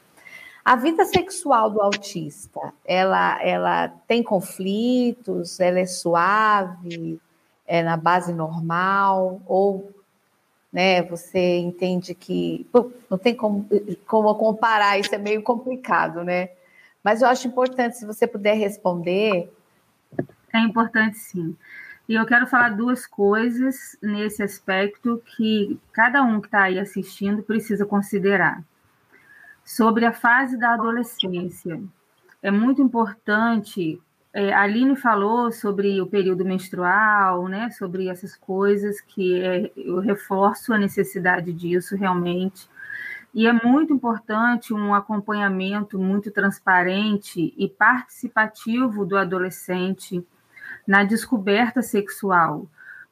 A vida sexual do autista, ela, ela tem conflitos? Ela é suave? É na base normal? Ou né, você entende que não tem como, como comparar, isso é meio complicado, né? Mas eu acho importante, se você puder responder. É importante, sim. E eu quero falar duas coisas nesse aspecto que cada um que está aí assistindo precisa considerar. Sobre a fase da adolescência. É muito importante. É, a Aline falou sobre o período menstrual, né? Sobre essas coisas que é, eu reforço a necessidade disso realmente. E é muito importante um acompanhamento muito transparente e participativo do adolescente na descoberta sexual,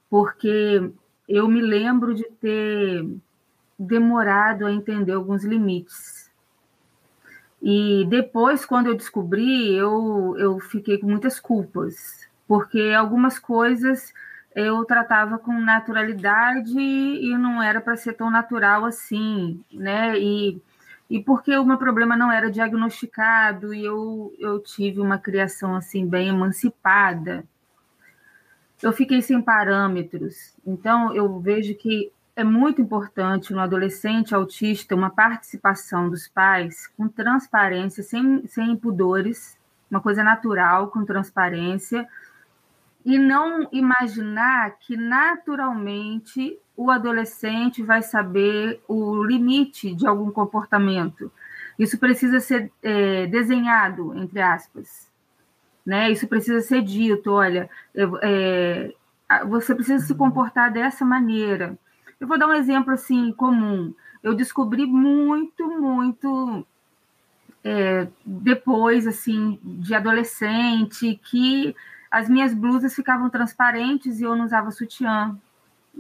porque eu me lembro de ter demorado a entender alguns limites. E depois, quando eu descobri, eu, eu fiquei com muitas culpas, porque algumas coisas eu tratava com naturalidade e não era para ser tão natural assim, né? E, e porque o meu problema não era diagnosticado e eu, eu tive uma criação assim bem emancipada, eu fiquei sem parâmetros. Então eu vejo que é muito importante no adolescente autista uma participação dos pais com transparência, sem, sem pudores, uma coisa natural, com transparência e não imaginar que naturalmente o adolescente vai saber o limite de algum comportamento. Isso precisa ser é, desenhado, entre aspas. Né? Isso precisa ser dito: olha, é, você precisa se comportar dessa maneira. Eu vou dar um exemplo assim comum. Eu descobri muito, muito é, depois, assim, de adolescente, que as minhas blusas ficavam transparentes e eu não usava sutiã.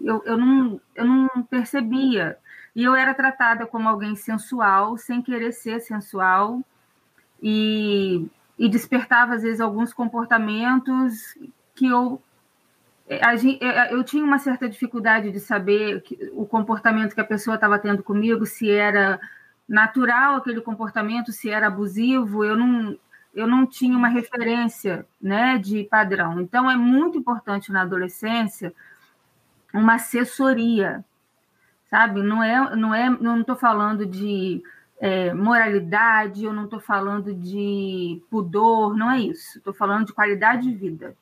Eu, eu, não, eu não percebia. E eu era tratada como alguém sensual, sem querer ser sensual, e, e despertava, às vezes, alguns comportamentos que eu. Eu tinha uma certa dificuldade de saber o comportamento que a pessoa estava tendo comigo, se era natural aquele comportamento, se era abusivo. Eu não, eu não tinha uma referência né, de padrão. Então, é muito importante na adolescência uma assessoria, sabe? Não é, não é, não estou falando de é, moralidade, eu não estou falando de pudor, não é isso. Estou falando de qualidade de vida,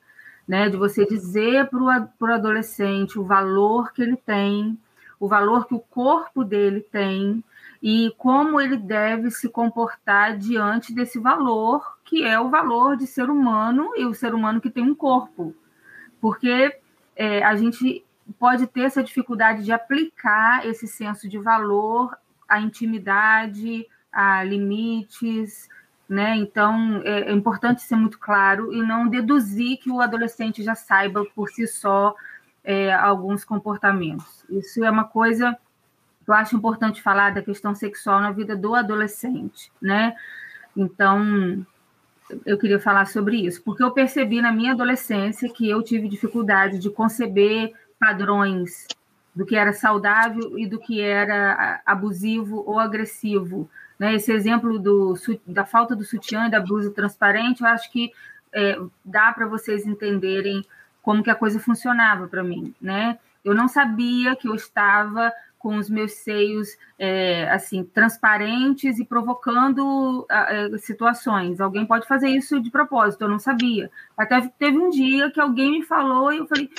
né? De você dizer para o adolescente o valor que ele tem, o valor que o corpo dele tem, e como ele deve se comportar diante desse valor, que é o valor de ser humano e o ser humano que tem um corpo. Porque é, a gente pode ter essa dificuldade de aplicar esse senso de valor à intimidade, a limites, né? Então é, é importante ser muito claro e não deduzir que o adolescente já saiba por si só é, alguns comportamentos. Isso é uma coisa eu acho importante falar da questão sexual na vida do adolescente, né? Então, eu queria falar sobre isso, porque eu percebi na minha adolescência que eu tive dificuldade de conceber padrões do que era saudável e do que era abusivo ou agressivo. Né? Esse exemplo do, da falta do sutiã e da blusa transparente, eu acho que é, dá para vocês entenderem como que a coisa funcionava para mim. Né? Eu não sabia que eu estava com os meus seios é, assim transparentes e provocando é, situações. Alguém pode fazer isso de propósito, eu não sabia. Até teve um dia que alguém me falou e eu falei,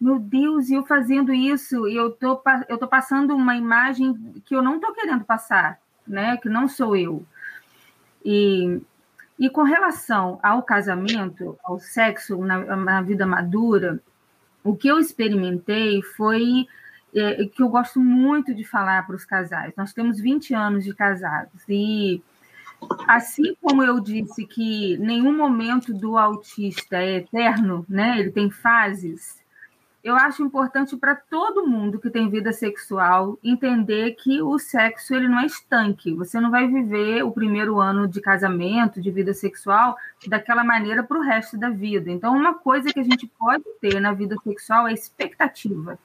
meu Deus, eu fazendo isso, e eu tô, eu tô passando uma imagem que eu não tô querendo passar, né? Que não sou eu. E, E com relação ao casamento, ao sexo na, na vida madura, o que eu experimentei foi é, que eu gosto muito de falar para os casais. Nós temos 20 anos de casados e assim como eu disse que nenhum momento do autista é eterno, né? Ele tem fases eu acho importante para todo mundo que tem vida sexual entender que o sexo ele não é estanque. Você não vai viver o primeiro ano de casamento, de vida sexual, daquela maneira para o resto da vida. Então, uma coisa que a gente pode ter na vida sexual é expectativa.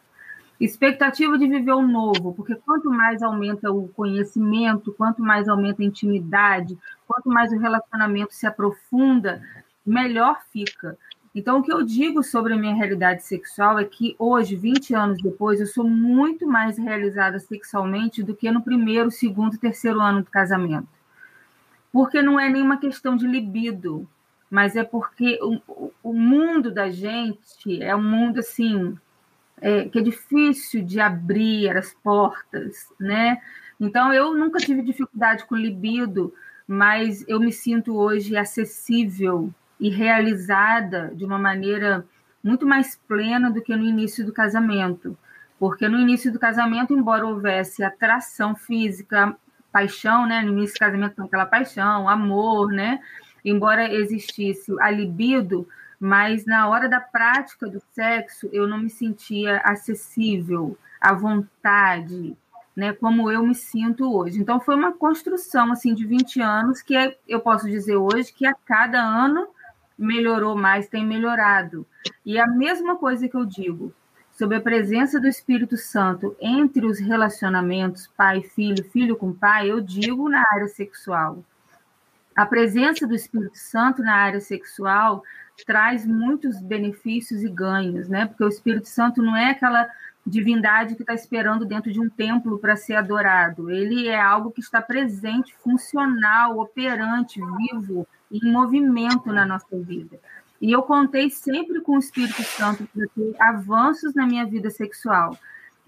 Expectativa de viver o novo, porque quanto mais aumenta o conhecimento, quanto mais aumenta a intimidade, quanto mais o relacionamento se aprofunda, melhor fica. Então, o que eu digo sobre a minha realidade sexual é que hoje, 20 anos depois, eu sou muito mais realizada sexualmente do que no primeiro, segundo, terceiro ano do casamento. Porque não é nenhuma questão de libido, mas é porque o, o mundo da gente é um mundo assim é, que é difícil de abrir as portas, né? Então eu nunca tive dificuldade com libido, mas eu me sinto hoje acessível e realizada de uma maneira muito mais plena do que no início do casamento. Porque no início do casamento, embora houvesse atração física, paixão, né? No início do casamento tem aquela paixão, amor, né? Embora existisse a libido, mas na hora da prática do sexo eu não me sentia acessível, à vontade, né, como eu me sinto hoje. Então foi uma construção assim de 20 anos que eu posso dizer hoje que a cada ano melhorou mais, tem melhorado. E a mesma coisa que eu digo sobre a presença do Espírito Santo entre os relacionamentos pai-filho, filho com pai, eu digo na área sexual. A presença do Espírito Santo na área sexual traz muitos benefícios e ganhos, né? Porque o Espírito Santo não é aquela divindade que está esperando dentro de um templo para ser adorado. Ele é algo que está presente, funcional, operante, vivo, em movimento na nossa vida. E eu contei sempre com o Espírito Santo para ter avanços na minha vida sexual.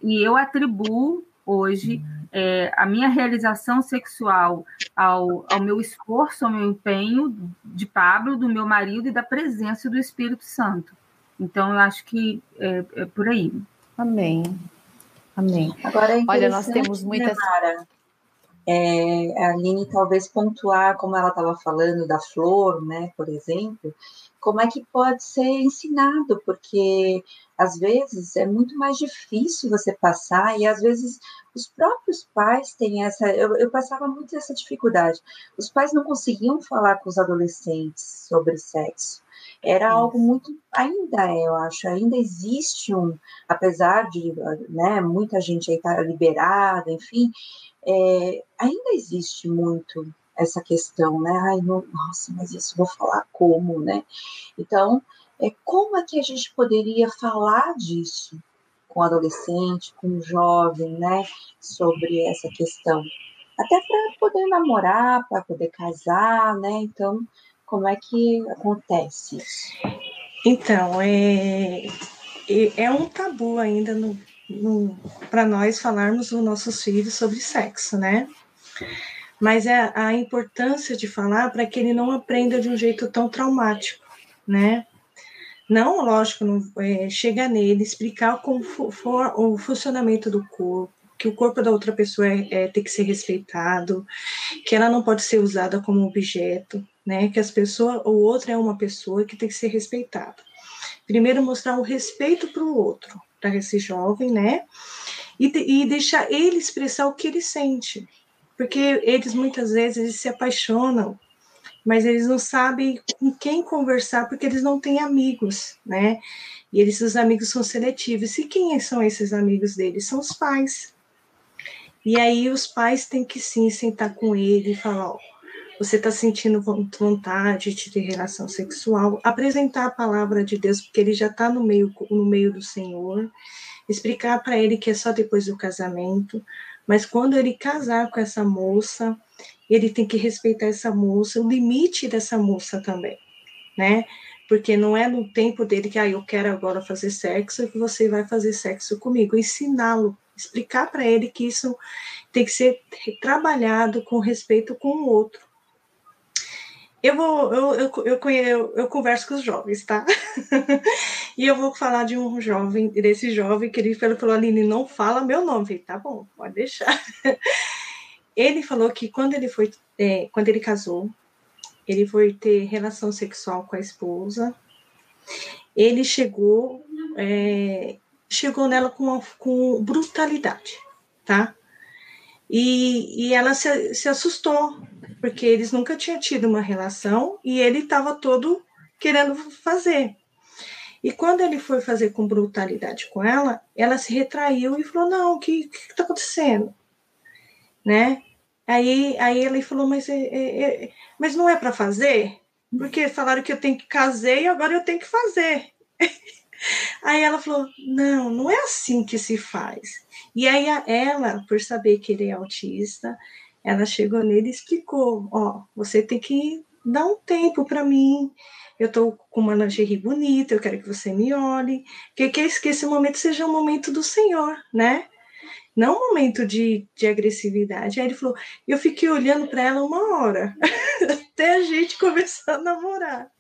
E eu atribuo hoje é, a minha realização sexual ao, ao meu esforço, ao meu empenho de Pablo, do meu marido e da presença do Espírito Santo. Então, eu acho que é, é por aí. Amém. Amém. Agora, é Olha, nós temos muitas. Né, é, a Aline talvez pontuar, como ela estava falando da flor, né, por exemplo, como é que pode ser ensinado, porque às vezes é muito mais difícil você passar, e às vezes os próprios pais têm essa. Eu, eu passava muito essa dificuldade. Os pais não conseguiam falar com os adolescentes sobre sexo era algo muito, ainda é, eu acho, ainda existe um, apesar de né, muita gente aí estar tá liberada, enfim, é, ainda existe muito essa questão, né? Ai, não, nossa, mas isso vou falar como, né? Então, é, como é que a gente poderia falar disso com o adolescente, com o jovem, né? Sobre essa questão. Até para poder namorar, para poder casar, né? Então, como é que acontece isso? Então, é, é um tabu ainda no, para nós falarmos com nossos filhos sobre sexo, né? Mas é a importância de falar para que ele não aprenda de um jeito tão traumático, né? Não, lógico, não, é, chega nele, explicar como for, o funcionamento do corpo, que o corpo da outra pessoa é, é, tem que ser respeitado, que ela não pode ser usada como objeto, né? Que as pessoas, o outro é uma pessoa que tem que ser respeitada. Primeiro mostrar o respeito para o outro, para esse jovem, né? E, e deixar ele expressar o que ele sente. Porque eles muitas vezes eles se apaixonam, mas eles não sabem com quem conversar porque eles não têm amigos, né? E eles, os amigos são seletivos. E quem são esses amigos deles? São os pais. E aí os pais têm que sim sentar com ele e falar, ó, você está sentindo vontade de ter relação sexual, apresentar a palavra de Deus, porque ele já está no meio, no meio do Senhor, explicar para ele que é só depois do casamento, mas quando ele casar com essa moça, ele tem que respeitar essa moça, o limite dessa moça também, né? Porque não é no tempo dele que, ah, eu quero agora fazer sexo e que você vai fazer sexo comigo. Ensiná-lo, explicar para ele que isso tem que ser trabalhado com respeito com o outro eu vou, eu, eu, eu, eu, eu converso com os jovens, tá? <laughs> e eu vou falar de um jovem, desse jovem que ele falou, Aline, não fala meu nome. falei, tá bom, pode deixar. <laughs> ele falou que quando ele foi, é, quando ele casou, ele foi ter relação sexual com a esposa, ele chegou, é, chegou nela com, com brutalidade, tá? E, e ela se, se assustou, porque eles nunca tinham tido uma relação e ele estava todo querendo fazer. E quando ele foi fazer com brutalidade com ela, ela se retraiu e falou: Não, o que está acontecendo? Né? Aí, aí ele falou: Mas, é, é, é mas não é para fazer? Porque falaram que eu tenho que casar e agora eu tenho que fazer. <laughs> Aí ela falou: Não, não é assim que se faz. E aí ela, por saber que ele é autista, ela chegou nele e explicou: Ó, você tem que dar um tempo para mim. Eu estou com uma lingerie bonita, eu quero que você me olhe. Que, que esse momento seja um momento do Senhor, né? Não um momento de, de agressividade. Aí ele falou: Eu fiquei olhando para ela uma hora, <laughs> até a gente começar a namorar.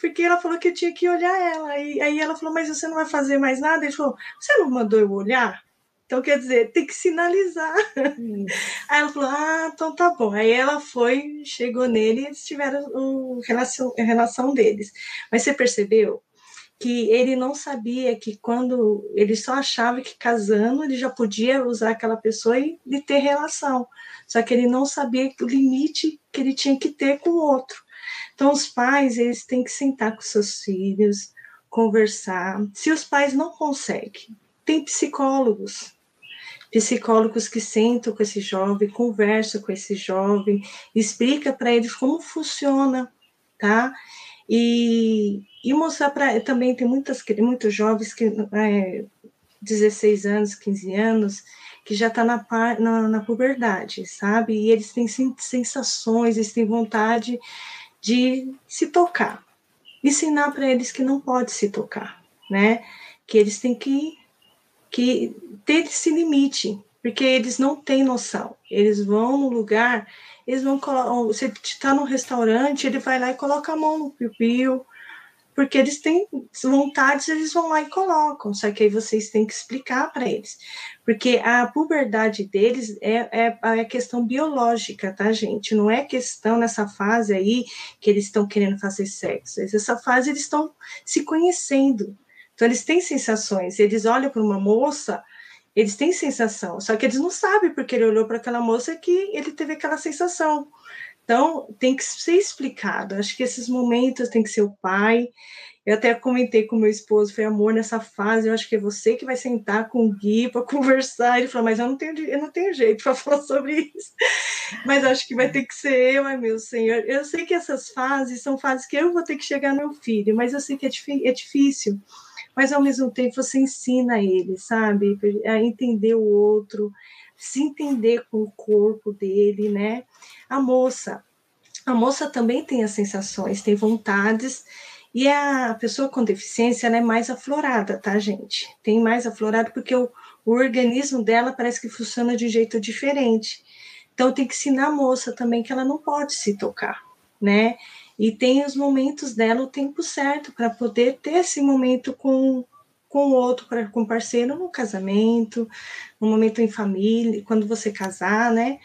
Porque ela falou que eu tinha que olhar ela. E aí ela falou: Mas você não vai fazer mais nada? Ele falou: Você não mandou eu olhar? Então, quer dizer, tem que sinalizar. Aí ela falou: Ah, então tá bom. Aí ela foi, chegou nele e eles tiveram o relação, a relação deles. Mas você percebeu que ele não sabia que quando ele só achava que casando ele já podia usar aquela pessoa e, e ter relação. Só que ele não sabia o limite que ele tinha que ter com o outro. Então, os pais, eles têm que sentar com seus filhos, conversar. Se os pais não conseguem, tem psicólogos psicólogos que sentam com esse jovem, conversam com esse jovem, explica para eles como funciona, tá? E, e mostrar para também tem muitas muitos jovens que é, 16 anos, 15 anos, que já está na, na, na, puberdade, sabe? E eles têm sensações, eles têm vontade de se tocar. Ensinar para eles que não pode se tocar, né? Que eles têm que que ter esse limite, porque eles não têm noção. Eles vão no lugar, eles vão você está num restaurante, ele vai lá e coloca a mão no piu-piu, porque eles têm vontades, eles vão lá e colocam. Só que aí vocês têm que explicar para eles, porque a puberdade deles é, é, é questão biológica, tá, gente? Não é questão nessa fase aí que eles estão querendo fazer sexo. Essa fase eles estão se conhecendo. Então, eles têm sensações. Eles olham para uma moça, eles têm sensação. Só que eles não sabem porque ele olhou para aquela moça que ele teve aquela sensação. Então, tem que ser explicado. Acho que esses momentos tem que ser o pai. Eu até comentei com meu esposo, foi amor nessa fase. Eu acho que é você que vai sentar com o Gui para <laughs> conversar. Ele falou, mas eu não tenho, eu não tenho jeito para <laughs> falar sobre isso. Mas acho que vai ter que ser eu, meu senhor. Eu sei que essas fases são fases que eu vou ter que chegar no meu filho, mas eu sei que é, é difícil mas ao mesmo tempo você ensina ele, sabe, a entender o outro, se entender com o corpo dele, né? A moça, a moça também tem as sensações, tem vontades, e a pessoa com deficiência é mais aflorada, tá, gente? Tem mais aflorado porque o, o organismo dela parece que funciona de um jeito diferente. Então tem que ensinar a moça também que ela não pode se tocar, né? e tem os momentos dela, o tempo certo para poder ter esse momento com com o outro, com o parceiro no casamento, no momento em família, quando você casar, né?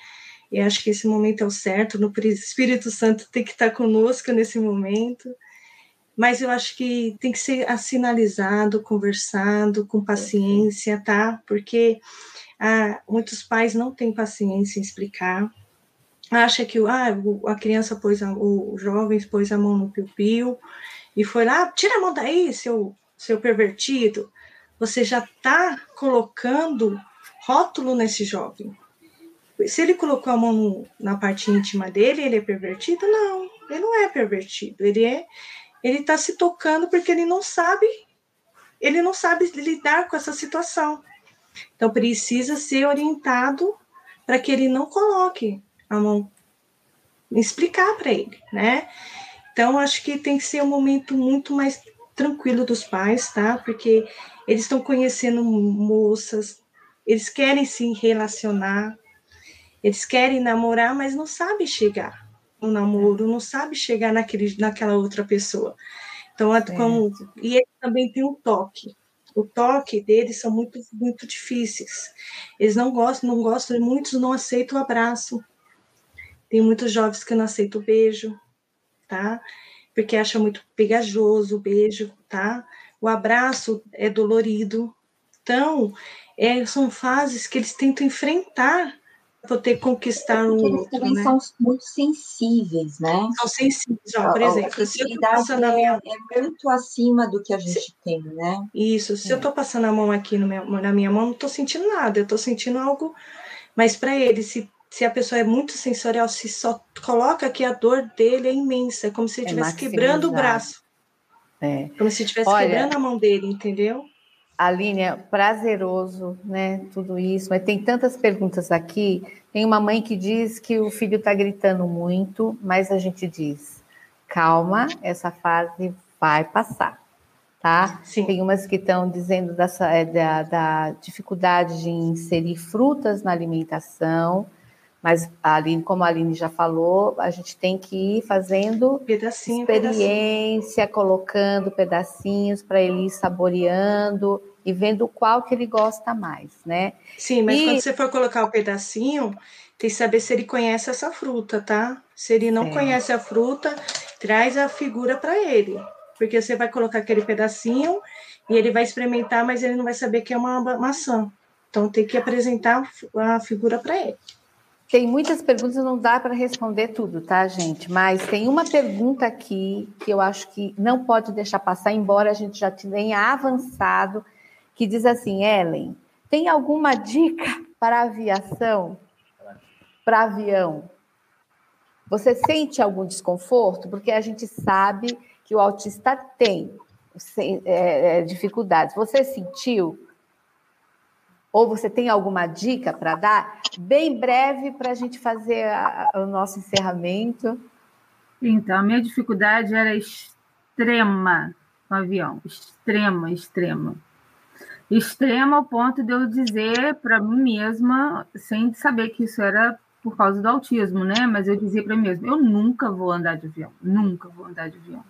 E acho que esse momento é o certo, no Espírito Santo tem que estar conosco nesse momento. Mas eu acho que tem que ser assinalizado, conversado, com paciência, tá? Porque ah, muitos pais não têm paciência em explicar, acha que ah, a criança pôs, a, o jovem pôs a mão no piu-piu e foi lá, tira a mão daí, seu, seu pervertido. Você já está colocando rótulo nesse jovem. Se ele colocou a mão no, na parte íntima dele, ele é pervertido? Não, ele não é pervertido. Ele é, ele está se tocando porque ele não sabe, ele não sabe lidar com essa situação. Então precisa ser orientado para que ele não coloque a mão, explicar para ele, né? Então, acho que tem que ser um momento muito mais tranquilo dos pais, tá? Porque eles estão conhecendo moças, eles querem se relacionar, eles querem namorar, mas não sabem chegar. um namoro, não sabe chegar naquele, naquela outra pessoa. Então, é como, e ele também tem um toque. O toque deles são muito, muito difíceis. Eles não gostam, não gostam, muitos não aceitam o abraço. Tem muitos jovens que não aceitam o beijo, tá? Porque acham muito pegajoso o beijo, tá? O abraço é dolorido. Então, é, são fases que eles tentam enfrentar para poder conquistar o outro. Eles também né? são muito sensíveis, né? São sensíveis, ó, por exemplo, se eu estou passando a minha... é muito acima do que a gente se... tem, né? Isso, se é. eu estou passando a mão aqui meu, na minha mão, não estou sentindo nada, eu estou sentindo algo, mas para ele, se, se a pessoa é muito sensorial, se só coloca que a dor dele é imensa, é como se ele é estivesse é quebrando o braço. É. Como se estivesse quebrando a mão dele, entendeu? Aline, é prazeroso, né? Tudo isso, mas tem tantas perguntas aqui. Tem uma mãe que diz que o filho está gritando muito, mas a gente diz: calma, essa fase vai passar, tá? Sim. Tem umas que estão dizendo dessa, é, da, da dificuldade de inserir frutas na alimentação. Mas, a Aline, como a Aline já falou, a gente tem que ir fazendo pedacinho, experiência, pedacinho. colocando pedacinhos para ele ir saboreando e vendo qual que ele gosta mais, né? Sim, mas e... quando você for colocar o pedacinho, tem que saber se ele conhece essa fruta, tá? Se ele não é. conhece a fruta, traz a figura para ele. Porque você vai colocar aquele pedacinho e ele vai experimentar, mas ele não vai saber que é uma maçã. Então tem que apresentar a figura para ele. Tem muitas perguntas, não dá para responder tudo, tá, gente? Mas tem uma pergunta aqui que eu acho que não pode deixar passar, embora a gente já tenha avançado, que diz assim: Ellen, tem alguma dica para aviação? Para avião? Você sente algum desconforto? Porque a gente sabe que o autista tem é, é, dificuldades. Você sentiu? Ou você tem alguma dica para dar? Bem breve para a gente fazer a, o nosso encerramento. Então, a minha dificuldade era extrema com avião, extrema, extrema. Extrema ao ponto de eu dizer para mim mesma, sem saber que isso era por causa do autismo, né? Mas eu dizia para mim mesma: eu nunca vou andar de avião, nunca vou andar de avião.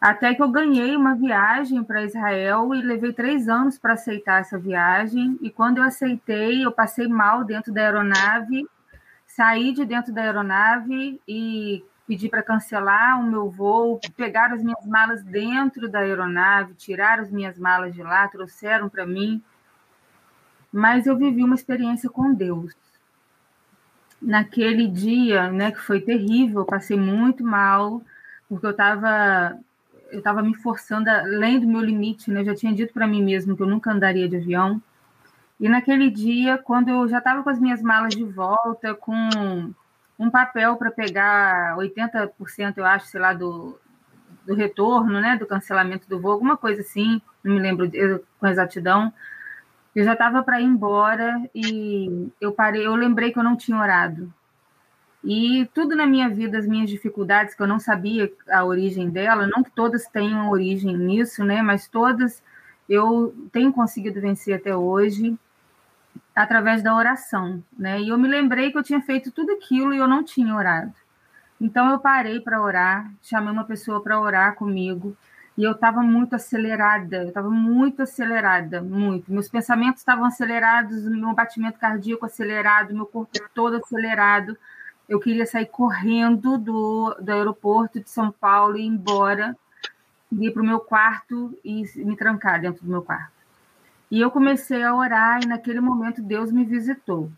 Até que eu ganhei uma viagem para Israel e levei três anos para aceitar essa viagem. E quando eu aceitei, eu passei mal dentro da aeronave, saí de dentro da aeronave e pedi para cancelar o meu voo, pegaram as minhas malas dentro da aeronave, tiraram as minhas malas de lá, trouxeram para mim. Mas eu vivi uma experiência com Deus. Naquele dia, né, que foi terrível, passei muito mal, porque eu estava eu estava me forçando além do meu limite, né? Eu já tinha dito para mim mesmo que eu nunca andaria de avião. E naquele dia, quando eu já estava com as minhas malas de volta, com um papel para pegar 80%, eu acho, sei lá, do, do retorno, né, do cancelamento do voo, alguma coisa assim, não me lembro com exatidão. Eu já estava para ir embora e eu parei, eu lembrei que eu não tinha orado. E tudo na minha vida, as minhas dificuldades, que eu não sabia a origem dela, não que todas tenham origem nisso, né? Mas todas eu tenho conseguido vencer até hoje através da oração, né? E eu me lembrei que eu tinha feito tudo aquilo e eu não tinha orado. Então eu parei para orar, chamei uma pessoa para orar comigo e eu estava muito acelerada, eu estava muito acelerada, muito. Meus pensamentos estavam acelerados, meu batimento cardíaco acelerado, meu corpo todo acelerado eu queria sair correndo do, do aeroporto de São Paulo e ir embora, ir para o meu quarto e me trancar dentro do meu quarto. E eu comecei a orar, e naquele momento Deus me visitou.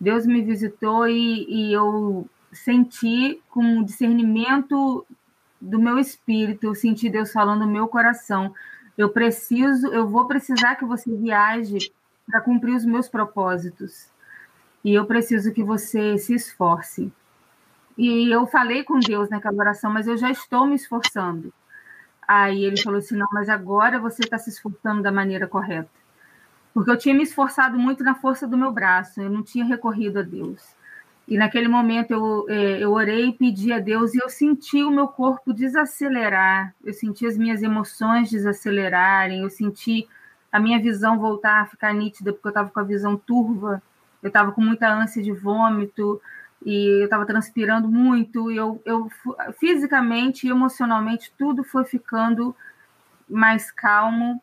Deus me visitou e, e eu senti com o discernimento do meu espírito, eu senti Deus falando no meu coração. Eu preciso, eu vou precisar que você viaje para cumprir os meus propósitos e eu preciso que você se esforce. E eu falei com Deus naquela oração, mas eu já estou me esforçando. Aí ele falou assim: não, mas agora você está se esforçando da maneira correta. Porque eu tinha me esforçado muito na força do meu braço, eu não tinha recorrido a Deus. E naquele momento eu, é, eu orei e pedi a Deus e eu senti o meu corpo desacelerar, eu senti as minhas emoções desacelerarem, eu senti a minha visão voltar a ficar nítida, porque eu estava com a visão turva eu estava com muita ânsia de vômito, e eu estava transpirando muito, e eu, eu fisicamente e emocionalmente tudo foi ficando mais calmo.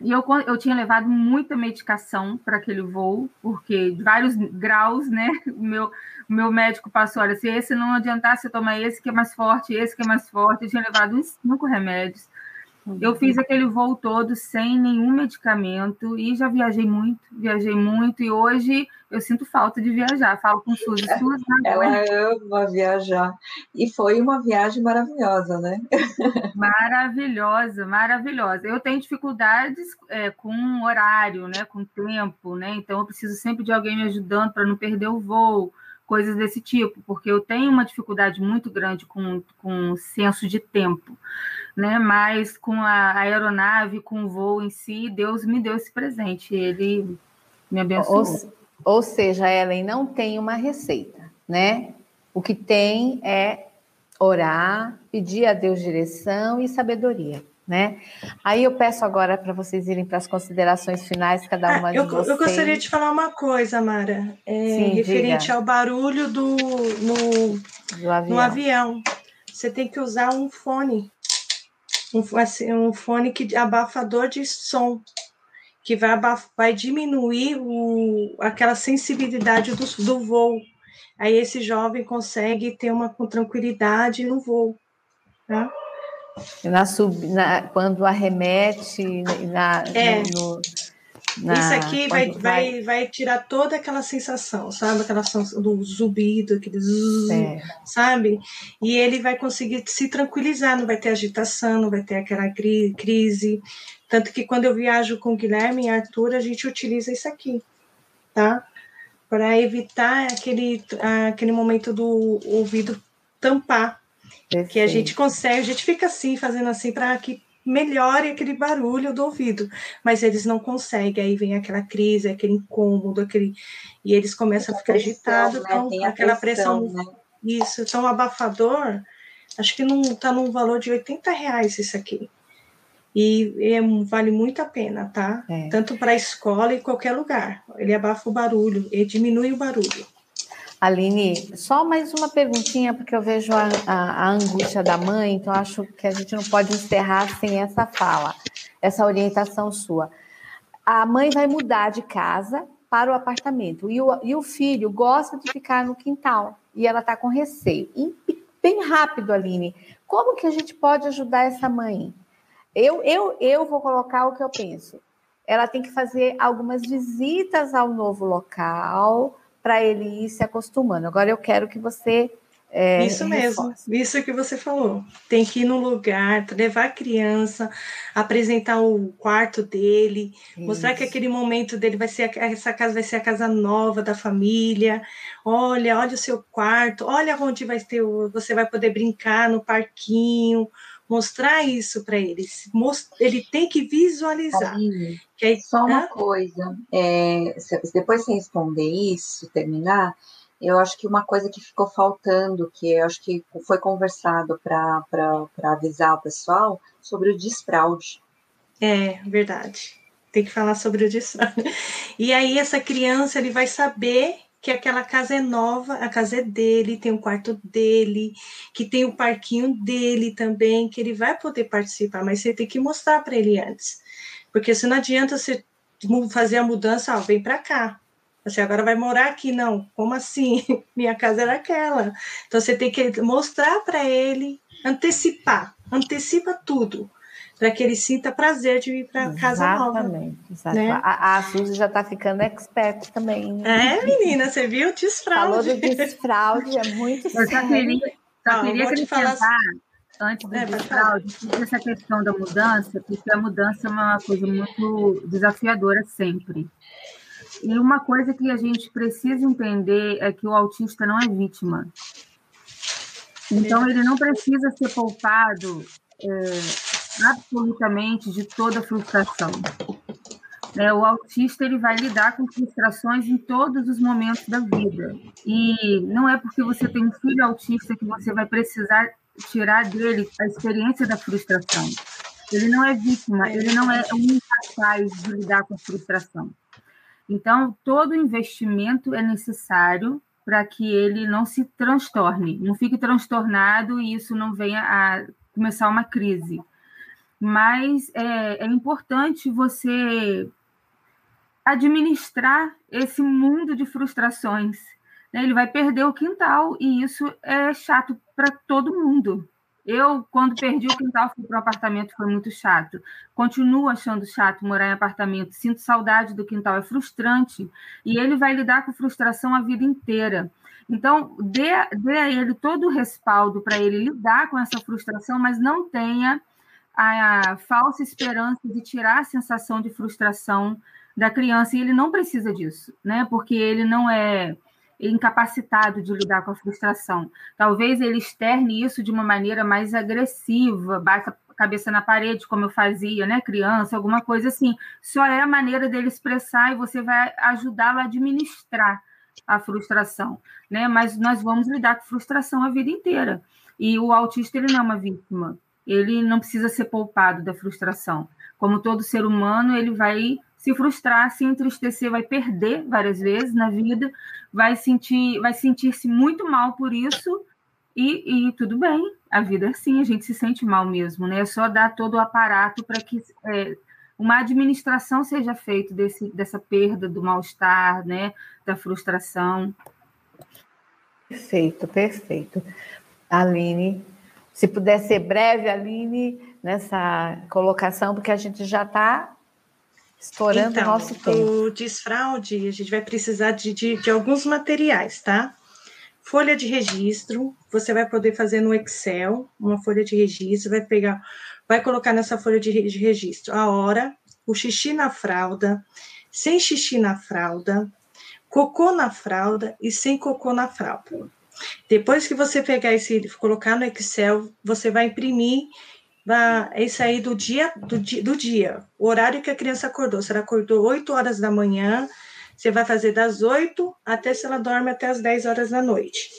E eu, eu tinha levado muita medicação para aquele voo, porque de vários graus, né? <laughs> Meu, meu médico passou: olha, se esse não adiantar, você toma esse que é mais forte, esse que é mais forte. Eu tinha levado uns cinco remédios. Eu fiz aquele voo todo sem nenhum medicamento e já viajei muito, viajei muito e hoje eu sinto falta de viajar. Falo com Suzy, Suzy <laughs> Ela ama viajar e foi uma viagem maravilhosa, né? <laughs> Maravilhosa, maravilhosa. Eu tenho dificuldades é, com horário, né, com tempo, né? Então eu preciso sempre de alguém me ajudando para não perder o voo coisas desse tipo, porque eu tenho uma dificuldade muito grande com, com o senso de tempo né? Mas com a aeronave, com o voo em si, Deus me deu esse presente. Ele me abençoou. Ou, ou seja, Ellen não tem uma receita, né? O que tem é orar, pedir a Deus direção e sabedoria. Né? Aí eu peço agora para vocês irem para as considerações finais, cada uma ah, de eu, vocês. Eu gostaria de falar uma coisa, Mara, é, Sim, referente diga. ao barulho do no, do avião. no avião. Você tem que usar um fone um, assim, um fone que abafador de som, que vai, abaf, vai diminuir o, aquela sensibilidade do, do voo. Aí esse jovem consegue ter uma tranquilidade no voo. Tá? Na sub, na, quando arremete na, é. no, na, Isso aqui vai, vai, vai, vai tirar toda aquela sensação, sabe? Aquela sensação do zumbido, aquele zzz, é. sabe? E ele vai conseguir se tranquilizar, não vai ter agitação, não vai ter aquela crise. Tanto que quando eu viajo com o Guilherme e Arthur, a gente utiliza isso aqui, tá? Para evitar aquele, aquele momento do ouvido tampar. Perfeito. Que a gente consegue, a gente fica assim, fazendo assim, para que melhore aquele barulho do ouvido, mas eles não conseguem, aí vem aquela crise, aquele incômodo, aquele e eles começam a ficar agitados, né? então aquela pressão, pressão né? isso, então abafador, acho que não está num valor de 80 reais isso aqui. E é, vale muito a pena, tá? É. Tanto para a escola e qualquer lugar. Ele abafa o barulho, ele diminui o barulho. Aline, só mais uma perguntinha, porque eu vejo a, a, a, angústia da mãe, então acho que a gente não pode encerrar sem essa fala, essa orientação sua. A mãe vai mudar de casa para o apartamento e o, e o filho gosta de ficar no quintal e ela está com receio. E, bem rápido, Aline, como que a gente pode ajudar essa mãe? Eu, eu, eu vou colocar o que eu penso. Ela tem que fazer algumas visitas ao novo local para ele ir se acostumando. Agora eu quero que você. É, isso mesmo, reforce. isso que você falou. Tem que ir no lugar, levar a criança, apresentar o quarto dele, isso. mostrar que aquele momento dele vai ser essa casa vai ser a casa nova da família. Olha, olha o seu quarto, olha onde vai ter, você vai poder brincar no parquinho mostrar isso para ele. Ele tem que visualizar. Aline, que aí, só uma coisa, é, depois você responder isso, terminar, eu acho que uma coisa que ficou faltando, que eu acho que foi conversado para avisar o pessoal, sobre o desfraude. É, verdade. Tem que falar sobre o desfraude. E aí essa criança, ele vai saber que aquela casa é nova, a casa é dele, tem o um quarto dele, que tem o um parquinho dele também, que ele vai poder participar, mas você tem que mostrar para ele antes. Porque se não adianta você fazer a mudança, ó, vem para cá. Você agora vai morar aqui, não? Como assim? <laughs> Minha casa era aquela. Então você tem que mostrar para ele, antecipar, antecipa tudo para que ele sinta prazer de ir para casa nova. Exatamente. Né? A, a Suzy já está ficando expert também. É, menina, você viu? Desfraude. Falou do desfraude, é muito sério. Eu só queria, só queria acrescentar, falar... antes do é, desfraude, essa questão da mudança, porque a mudança é uma coisa muito desafiadora sempre. E uma coisa que a gente precisa entender é que o autista não é vítima. Então, ele não precisa ser poupado é, absolutamente de toda frustração. É, o autista ele vai lidar com frustrações em todos os momentos da vida. E não é porque você tem um filho autista que você vai precisar tirar dele a experiência da frustração. Ele não é vítima, ele não é incapaz de lidar com a frustração. Então, todo investimento é necessário para que ele não se transtorne, não fique transtornado e isso não venha a começar uma crise. Mas é, é importante você administrar esse mundo de frustrações. Né? Ele vai perder o quintal e isso é chato para todo mundo. Eu, quando perdi o quintal, fui para o apartamento, foi muito chato. Continuo achando chato morar em apartamento. Sinto saudade do quintal, é frustrante. E ele vai lidar com frustração a vida inteira. Então, dê, dê a ele todo o respaldo para ele lidar com essa frustração, mas não tenha a, falsa esperança de tirar a sensação de frustração da criança. E ele não precisa disso, né? Porque ele não é incapacitado de lidar com a frustração. Talvez ele externe isso de uma maneira mais agressiva, bata a cabeça na parede, como eu fazia, né, criança, alguma coisa assim. Só é a maneira dele expressar e você vai ajudá-lo a administrar a frustração, né? Mas nós vamos lidar com frustração a vida inteira. E o autista ele não é uma vítima. Ele não precisa ser poupado da frustração. Como todo ser humano, ele vai se frustrar, se entristecer, vai perder várias vezes na vida, vai sentir, vai sentir-se muito mal por isso e, e, tudo bem, a vida é assim, a gente se sente mal mesmo, né? É só dar todo o aparato para que é, uma administração seja feita desse, dessa perda, do mal-estar, né? Da frustração. Perfeito, perfeito. Aline, se puder ser breve, Aline, nessa colocação, porque a gente já está Estourando então, o nosso tempo. O desfraude, a gente vai precisar de, de, de, alguns materiais, tá? Folha de registro, você vai poder fazer no Excel uma folha de registro, vai pegar, vai colocar nessa folha de, de registro a hora, o xixi na fralda, sem xixi na fralda, cocô na fralda e sem cocô na fralda. Depois que você pegar esse, colocar no Excel, você vai imprimir vai sair do dia, do dia, do dia, o horário que a criança acordou. Se ela acordou 8 horas da manhã, você vai fazer das 8 até se ela dorme até as 10 horas da noite.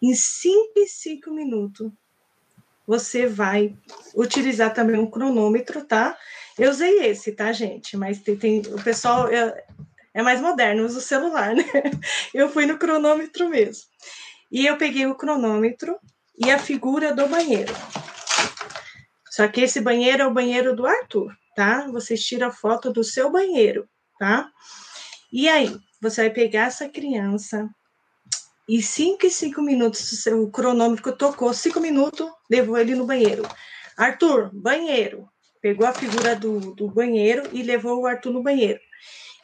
Em 5 e 5 minutos, você vai utilizar também um cronômetro, tá? Eu usei esse, tá, gente? Mas tem, tem o pessoal é, é mais moderno, usa o celular, <laughs> né? Eu fui no cronômetro mesmo. E eu peguei o cronômetro e a figura do banheiro. Só que esse banheiro é o banheiro do Arthur, tá? Você tira a foto do seu banheiro, tá? E aí, você vai pegar essa criança e 5 e 5 minutos, o cronômetro tocou, 5 minutos, levou ele no banheiro. Arthur, banheiro. Pegou a figura do, do banheiro e levou o Arthur no banheiro.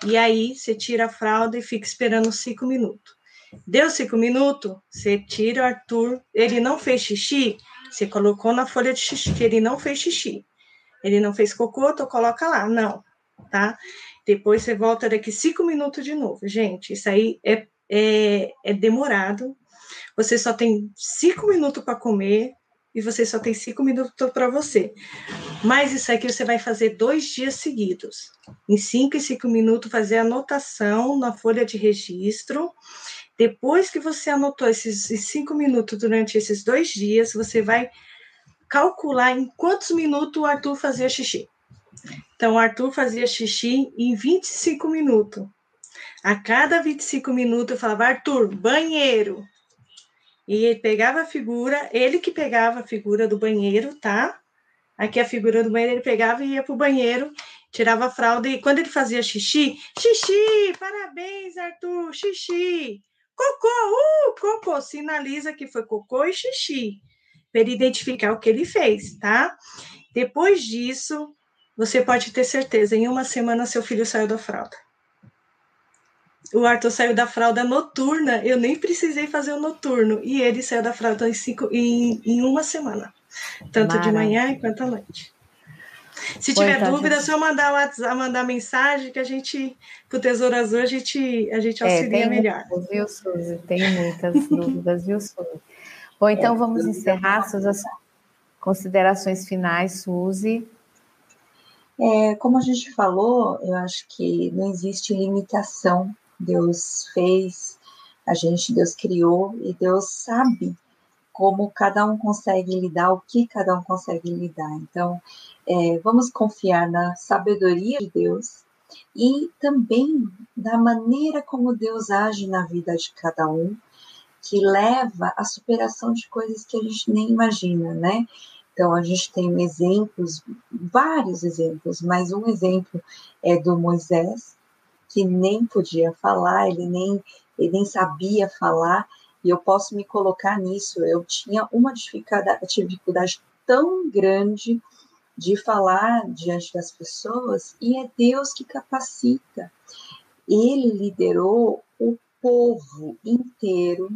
E aí, você tira a fralda e fica esperando 5 minutos. Deu 5 minutos, você tira o Arthur, ele não fez xixi, você colocou na folha de xixi que ele não fez xixi. Ele não fez cocô, então coloca lá. Não, tá? Depois você volta daqui cinco minutos de novo. Gente, isso aí é, é, é demorado. Você só tem cinco minutos para comer e você só tem cinco minutos para você. Mas isso aqui você vai fazer dois dias seguidos. Em cinco e cinco minutos, fazer anotação na folha de registro depois que você anotou esses cinco minutos durante esses dois dias, você vai calcular em quantos minutos o Arthur fazia xixi. Então, o Arthur fazia xixi em 25 minutos. A cada 25 minutos eu falava, Arthur, banheiro. E ele pegava a figura, ele que pegava a figura do banheiro, tá? Aqui a figura do banheiro, ele pegava e ia pro banheiro, tirava a fralda, e quando ele fazia xixi, xixi, parabéns, Arthur, xixi. Cocô, uh, cocô, sinaliza que foi cocô e xixi, para ele identificar o que ele fez, tá? Depois disso, você pode ter certeza, em uma semana seu filho saiu da fralda. O Arthur saiu da fralda noturna, eu nem precisei fazer o noturno, e ele saiu da fralda em, cinco, em, em uma semana, tanto Maravilha. de manhã quanto à noite. Se tiver então, dúvida, é só mandar WhatsApp, mandar mensagem que a gente, pro Tesouro Azul, a gente, a gente é, auxilia é, melhor. Muitas, viu, Suzy? Tenho muitas <laughs> dúvidas, viu, Suzy? Bom, então é, vamos encerrar suas considerações finais, Suzy. É, como a gente falou, eu acho que não existe limitação. Deus fez, a gente, Deus criou e Deus sabe como cada um consegue lidar, o que cada um consegue lidar. Então, é, vamos confiar na sabedoria de Deus e também na maneira como Deus age na vida de cada um, que leva à superação de coisas que a gente nem imagina, né? Então, a gente tem exemplos, vários exemplos, mas um exemplo é do Moisés, que nem podia falar, ele nem, ele nem sabia falar, e eu posso me colocar nisso. Eu tinha uma dificuldade, tão grande de falar diante das pessoas, e é Deus que capacita. Ele liderou o povo inteiro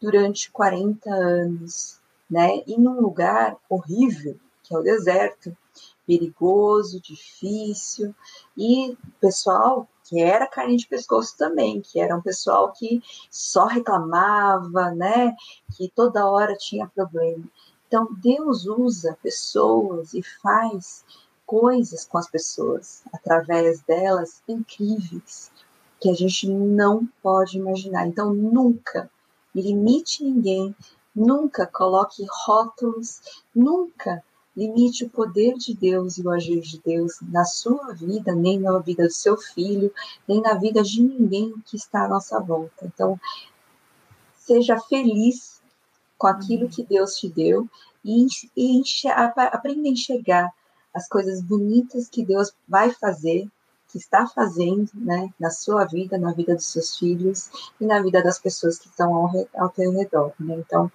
durante 40 anos né? E num lugar horrível, que é o deserto, perigoso, difícil, e pessoal que era carne de pescoço também, que era um pessoal que só reclamava, né? Que toda hora tinha problema. Então, Deus usa pessoas e faz coisas com as pessoas, através delas, incríveis, que a gente não pode imaginar. Então, nunca limite ninguém Nunca coloque rótulos, nunca limite o poder de Deus e o agir de Deus na sua vida, nem na vida do seu filho, nem na vida de ninguém que está à nossa volta. Então, seja feliz com aquilo que Deus te deu e, e aprenda a enxergar as coisas bonitas que Deus vai fazer que está fazendo né, na sua vida, na vida dos seus filhos e na vida das pessoas que estão ao, ao teu redor. Né? Então,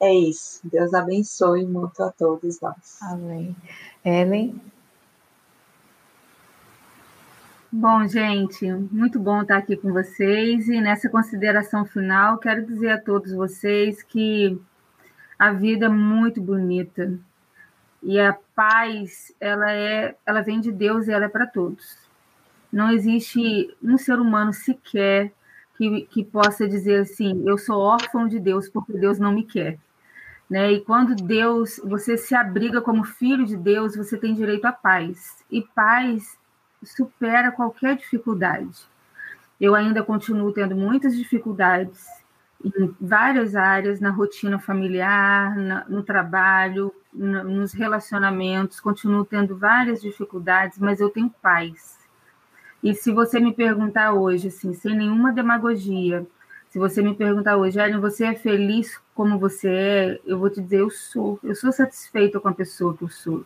é isso. Deus abençoe muito a todos nós. Amém. Ellen? Bom, gente, muito bom estar aqui com vocês. E nessa consideração final, quero dizer a todos vocês que a vida é muito bonita. E a paz, ela é, ela vem de Deus e ela é para todos. Não existe um ser humano sequer que, que possa dizer assim: eu sou órfão de Deus porque Deus não me quer. Né? E quando Deus, você se abriga como filho de Deus, você tem direito à paz. E paz supera qualquer dificuldade. Eu ainda continuo tendo muitas dificuldades em várias áreas, na rotina familiar, na, no trabalho, na, nos relacionamentos, continuo tendo várias dificuldades, mas eu tenho paz. E se você me perguntar hoje, assim, sem nenhuma demagogia, se você me perguntar hoje, Ellen, você é feliz como você é? Eu vou te dizer, eu sou. Eu sou satisfeita com a pessoa que eu sou.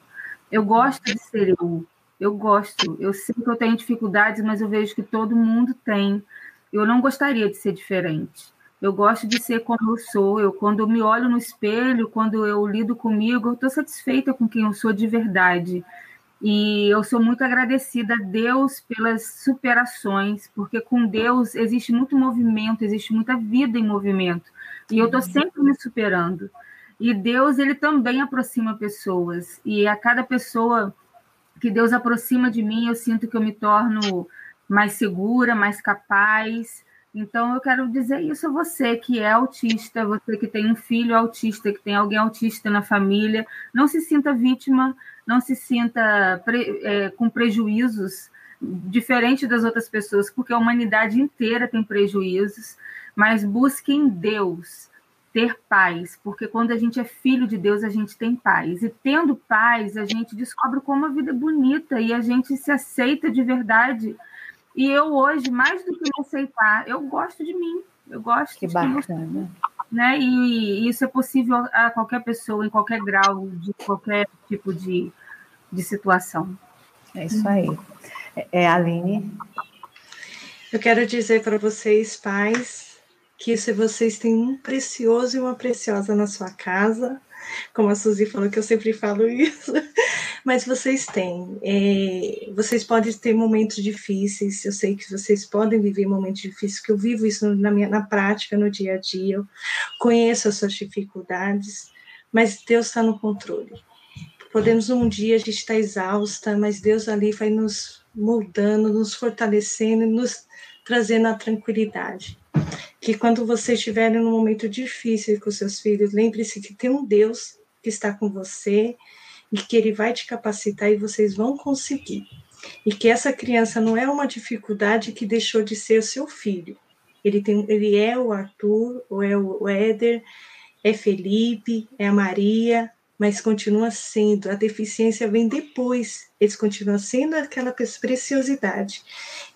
Eu gosto de ser eu. Eu gosto. Eu sei que eu tenho dificuldades, mas eu vejo que todo mundo tem. Eu não gostaria de ser diferente. Eu gosto de ser como eu sou. Eu, quando eu me olho no espelho, quando eu lido comigo, eu estou satisfeita com quem eu sou de verdade. E eu sou muito agradecida a Deus pelas superações, porque com Deus existe muito movimento, existe muita vida em movimento. E eu estou uhum. sempre me superando. E Deus, ele também aproxima pessoas. E a cada pessoa que Deus aproxima de mim, eu sinto que eu me torno mais segura, mais capaz. Então, eu quero dizer isso a você que é autista, você que tem um filho autista, que tem alguém autista na família. Não se sinta vítima não se sinta pre, é, com prejuízos diferente das outras pessoas, porque a humanidade inteira tem prejuízos, mas busque em Deus ter paz, porque quando a gente é filho de Deus, a gente tem paz. E tendo paz, a gente descobre como a vida é bonita e a gente se aceita de verdade. E eu hoje, mais do que me aceitar, eu gosto de mim. Eu gosto que de bacana né? E, isso é possível a qualquer pessoa, em qualquer grau, de qualquer tipo de, de situação. É isso aí. É, é Aline. Eu quero dizer para vocês, pais, que se vocês têm um precioso e uma preciosa na sua casa, como a Suzy falou, que eu sempre falo isso, mas vocês têm. É, vocês podem ter momentos difíceis, eu sei que vocês podem viver momentos difíceis, que eu vivo isso na, minha, na prática, no dia a dia, eu conheço as suas dificuldades, mas Deus está no controle. Podemos um dia a gente estar tá exausta, mas Deus ali vai nos moldando, nos fortalecendo, nos trazendo a tranquilidade que quando vocês estiverem num momento difícil com seus filhos, lembre-se que tem um Deus que está com você e que ele vai te capacitar e vocês vão conseguir. E que essa criança não é uma dificuldade que deixou de ser seu filho. Ele, tem, ele é o Arthur, ou é o Éder, é Felipe, é a Maria, mas continua sendo. A deficiência vem depois. Eles continuam sendo aquela preciosidade.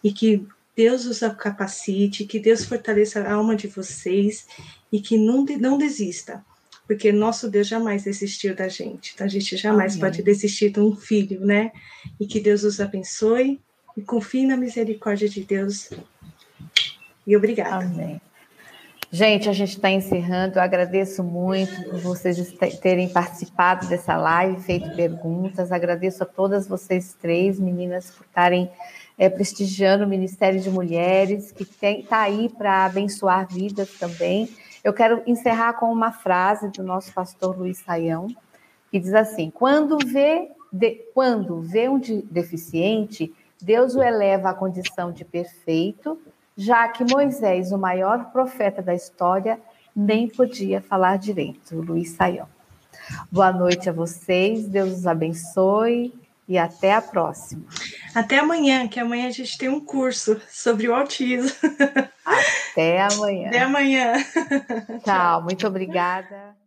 E que Deus os capacite, que Deus fortaleça a alma de vocês e que não, não desista, porque nosso Deus jamais desistiu da gente, então a gente jamais Amém. pode desistir de um filho, né? E que Deus os abençoe e confie na misericórdia de Deus. E obrigada. Amém. Gente, a gente está encerrando. Eu agradeço muito por vocês terem participado dessa live, feito perguntas. Agradeço a todas vocês três, meninas, por estarem é, prestigiando o Ministério de Mulheres, que está aí para abençoar vidas também. Eu quero encerrar com uma frase do nosso pastor Luiz Saião, que diz assim: quando vê, de, quando vê um deficiente, Deus o eleva à condição de perfeito, já que Moisés, o maior profeta da história, nem podia falar direito. Luiz Saião. Boa noite a vocês, Deus os abençoe e até a próxima. Até amanhã, que amanhã a gente tem um curso sobre o autismo. Até amanhã. Até amanhã. Tchau, <laughs> muito obrigada.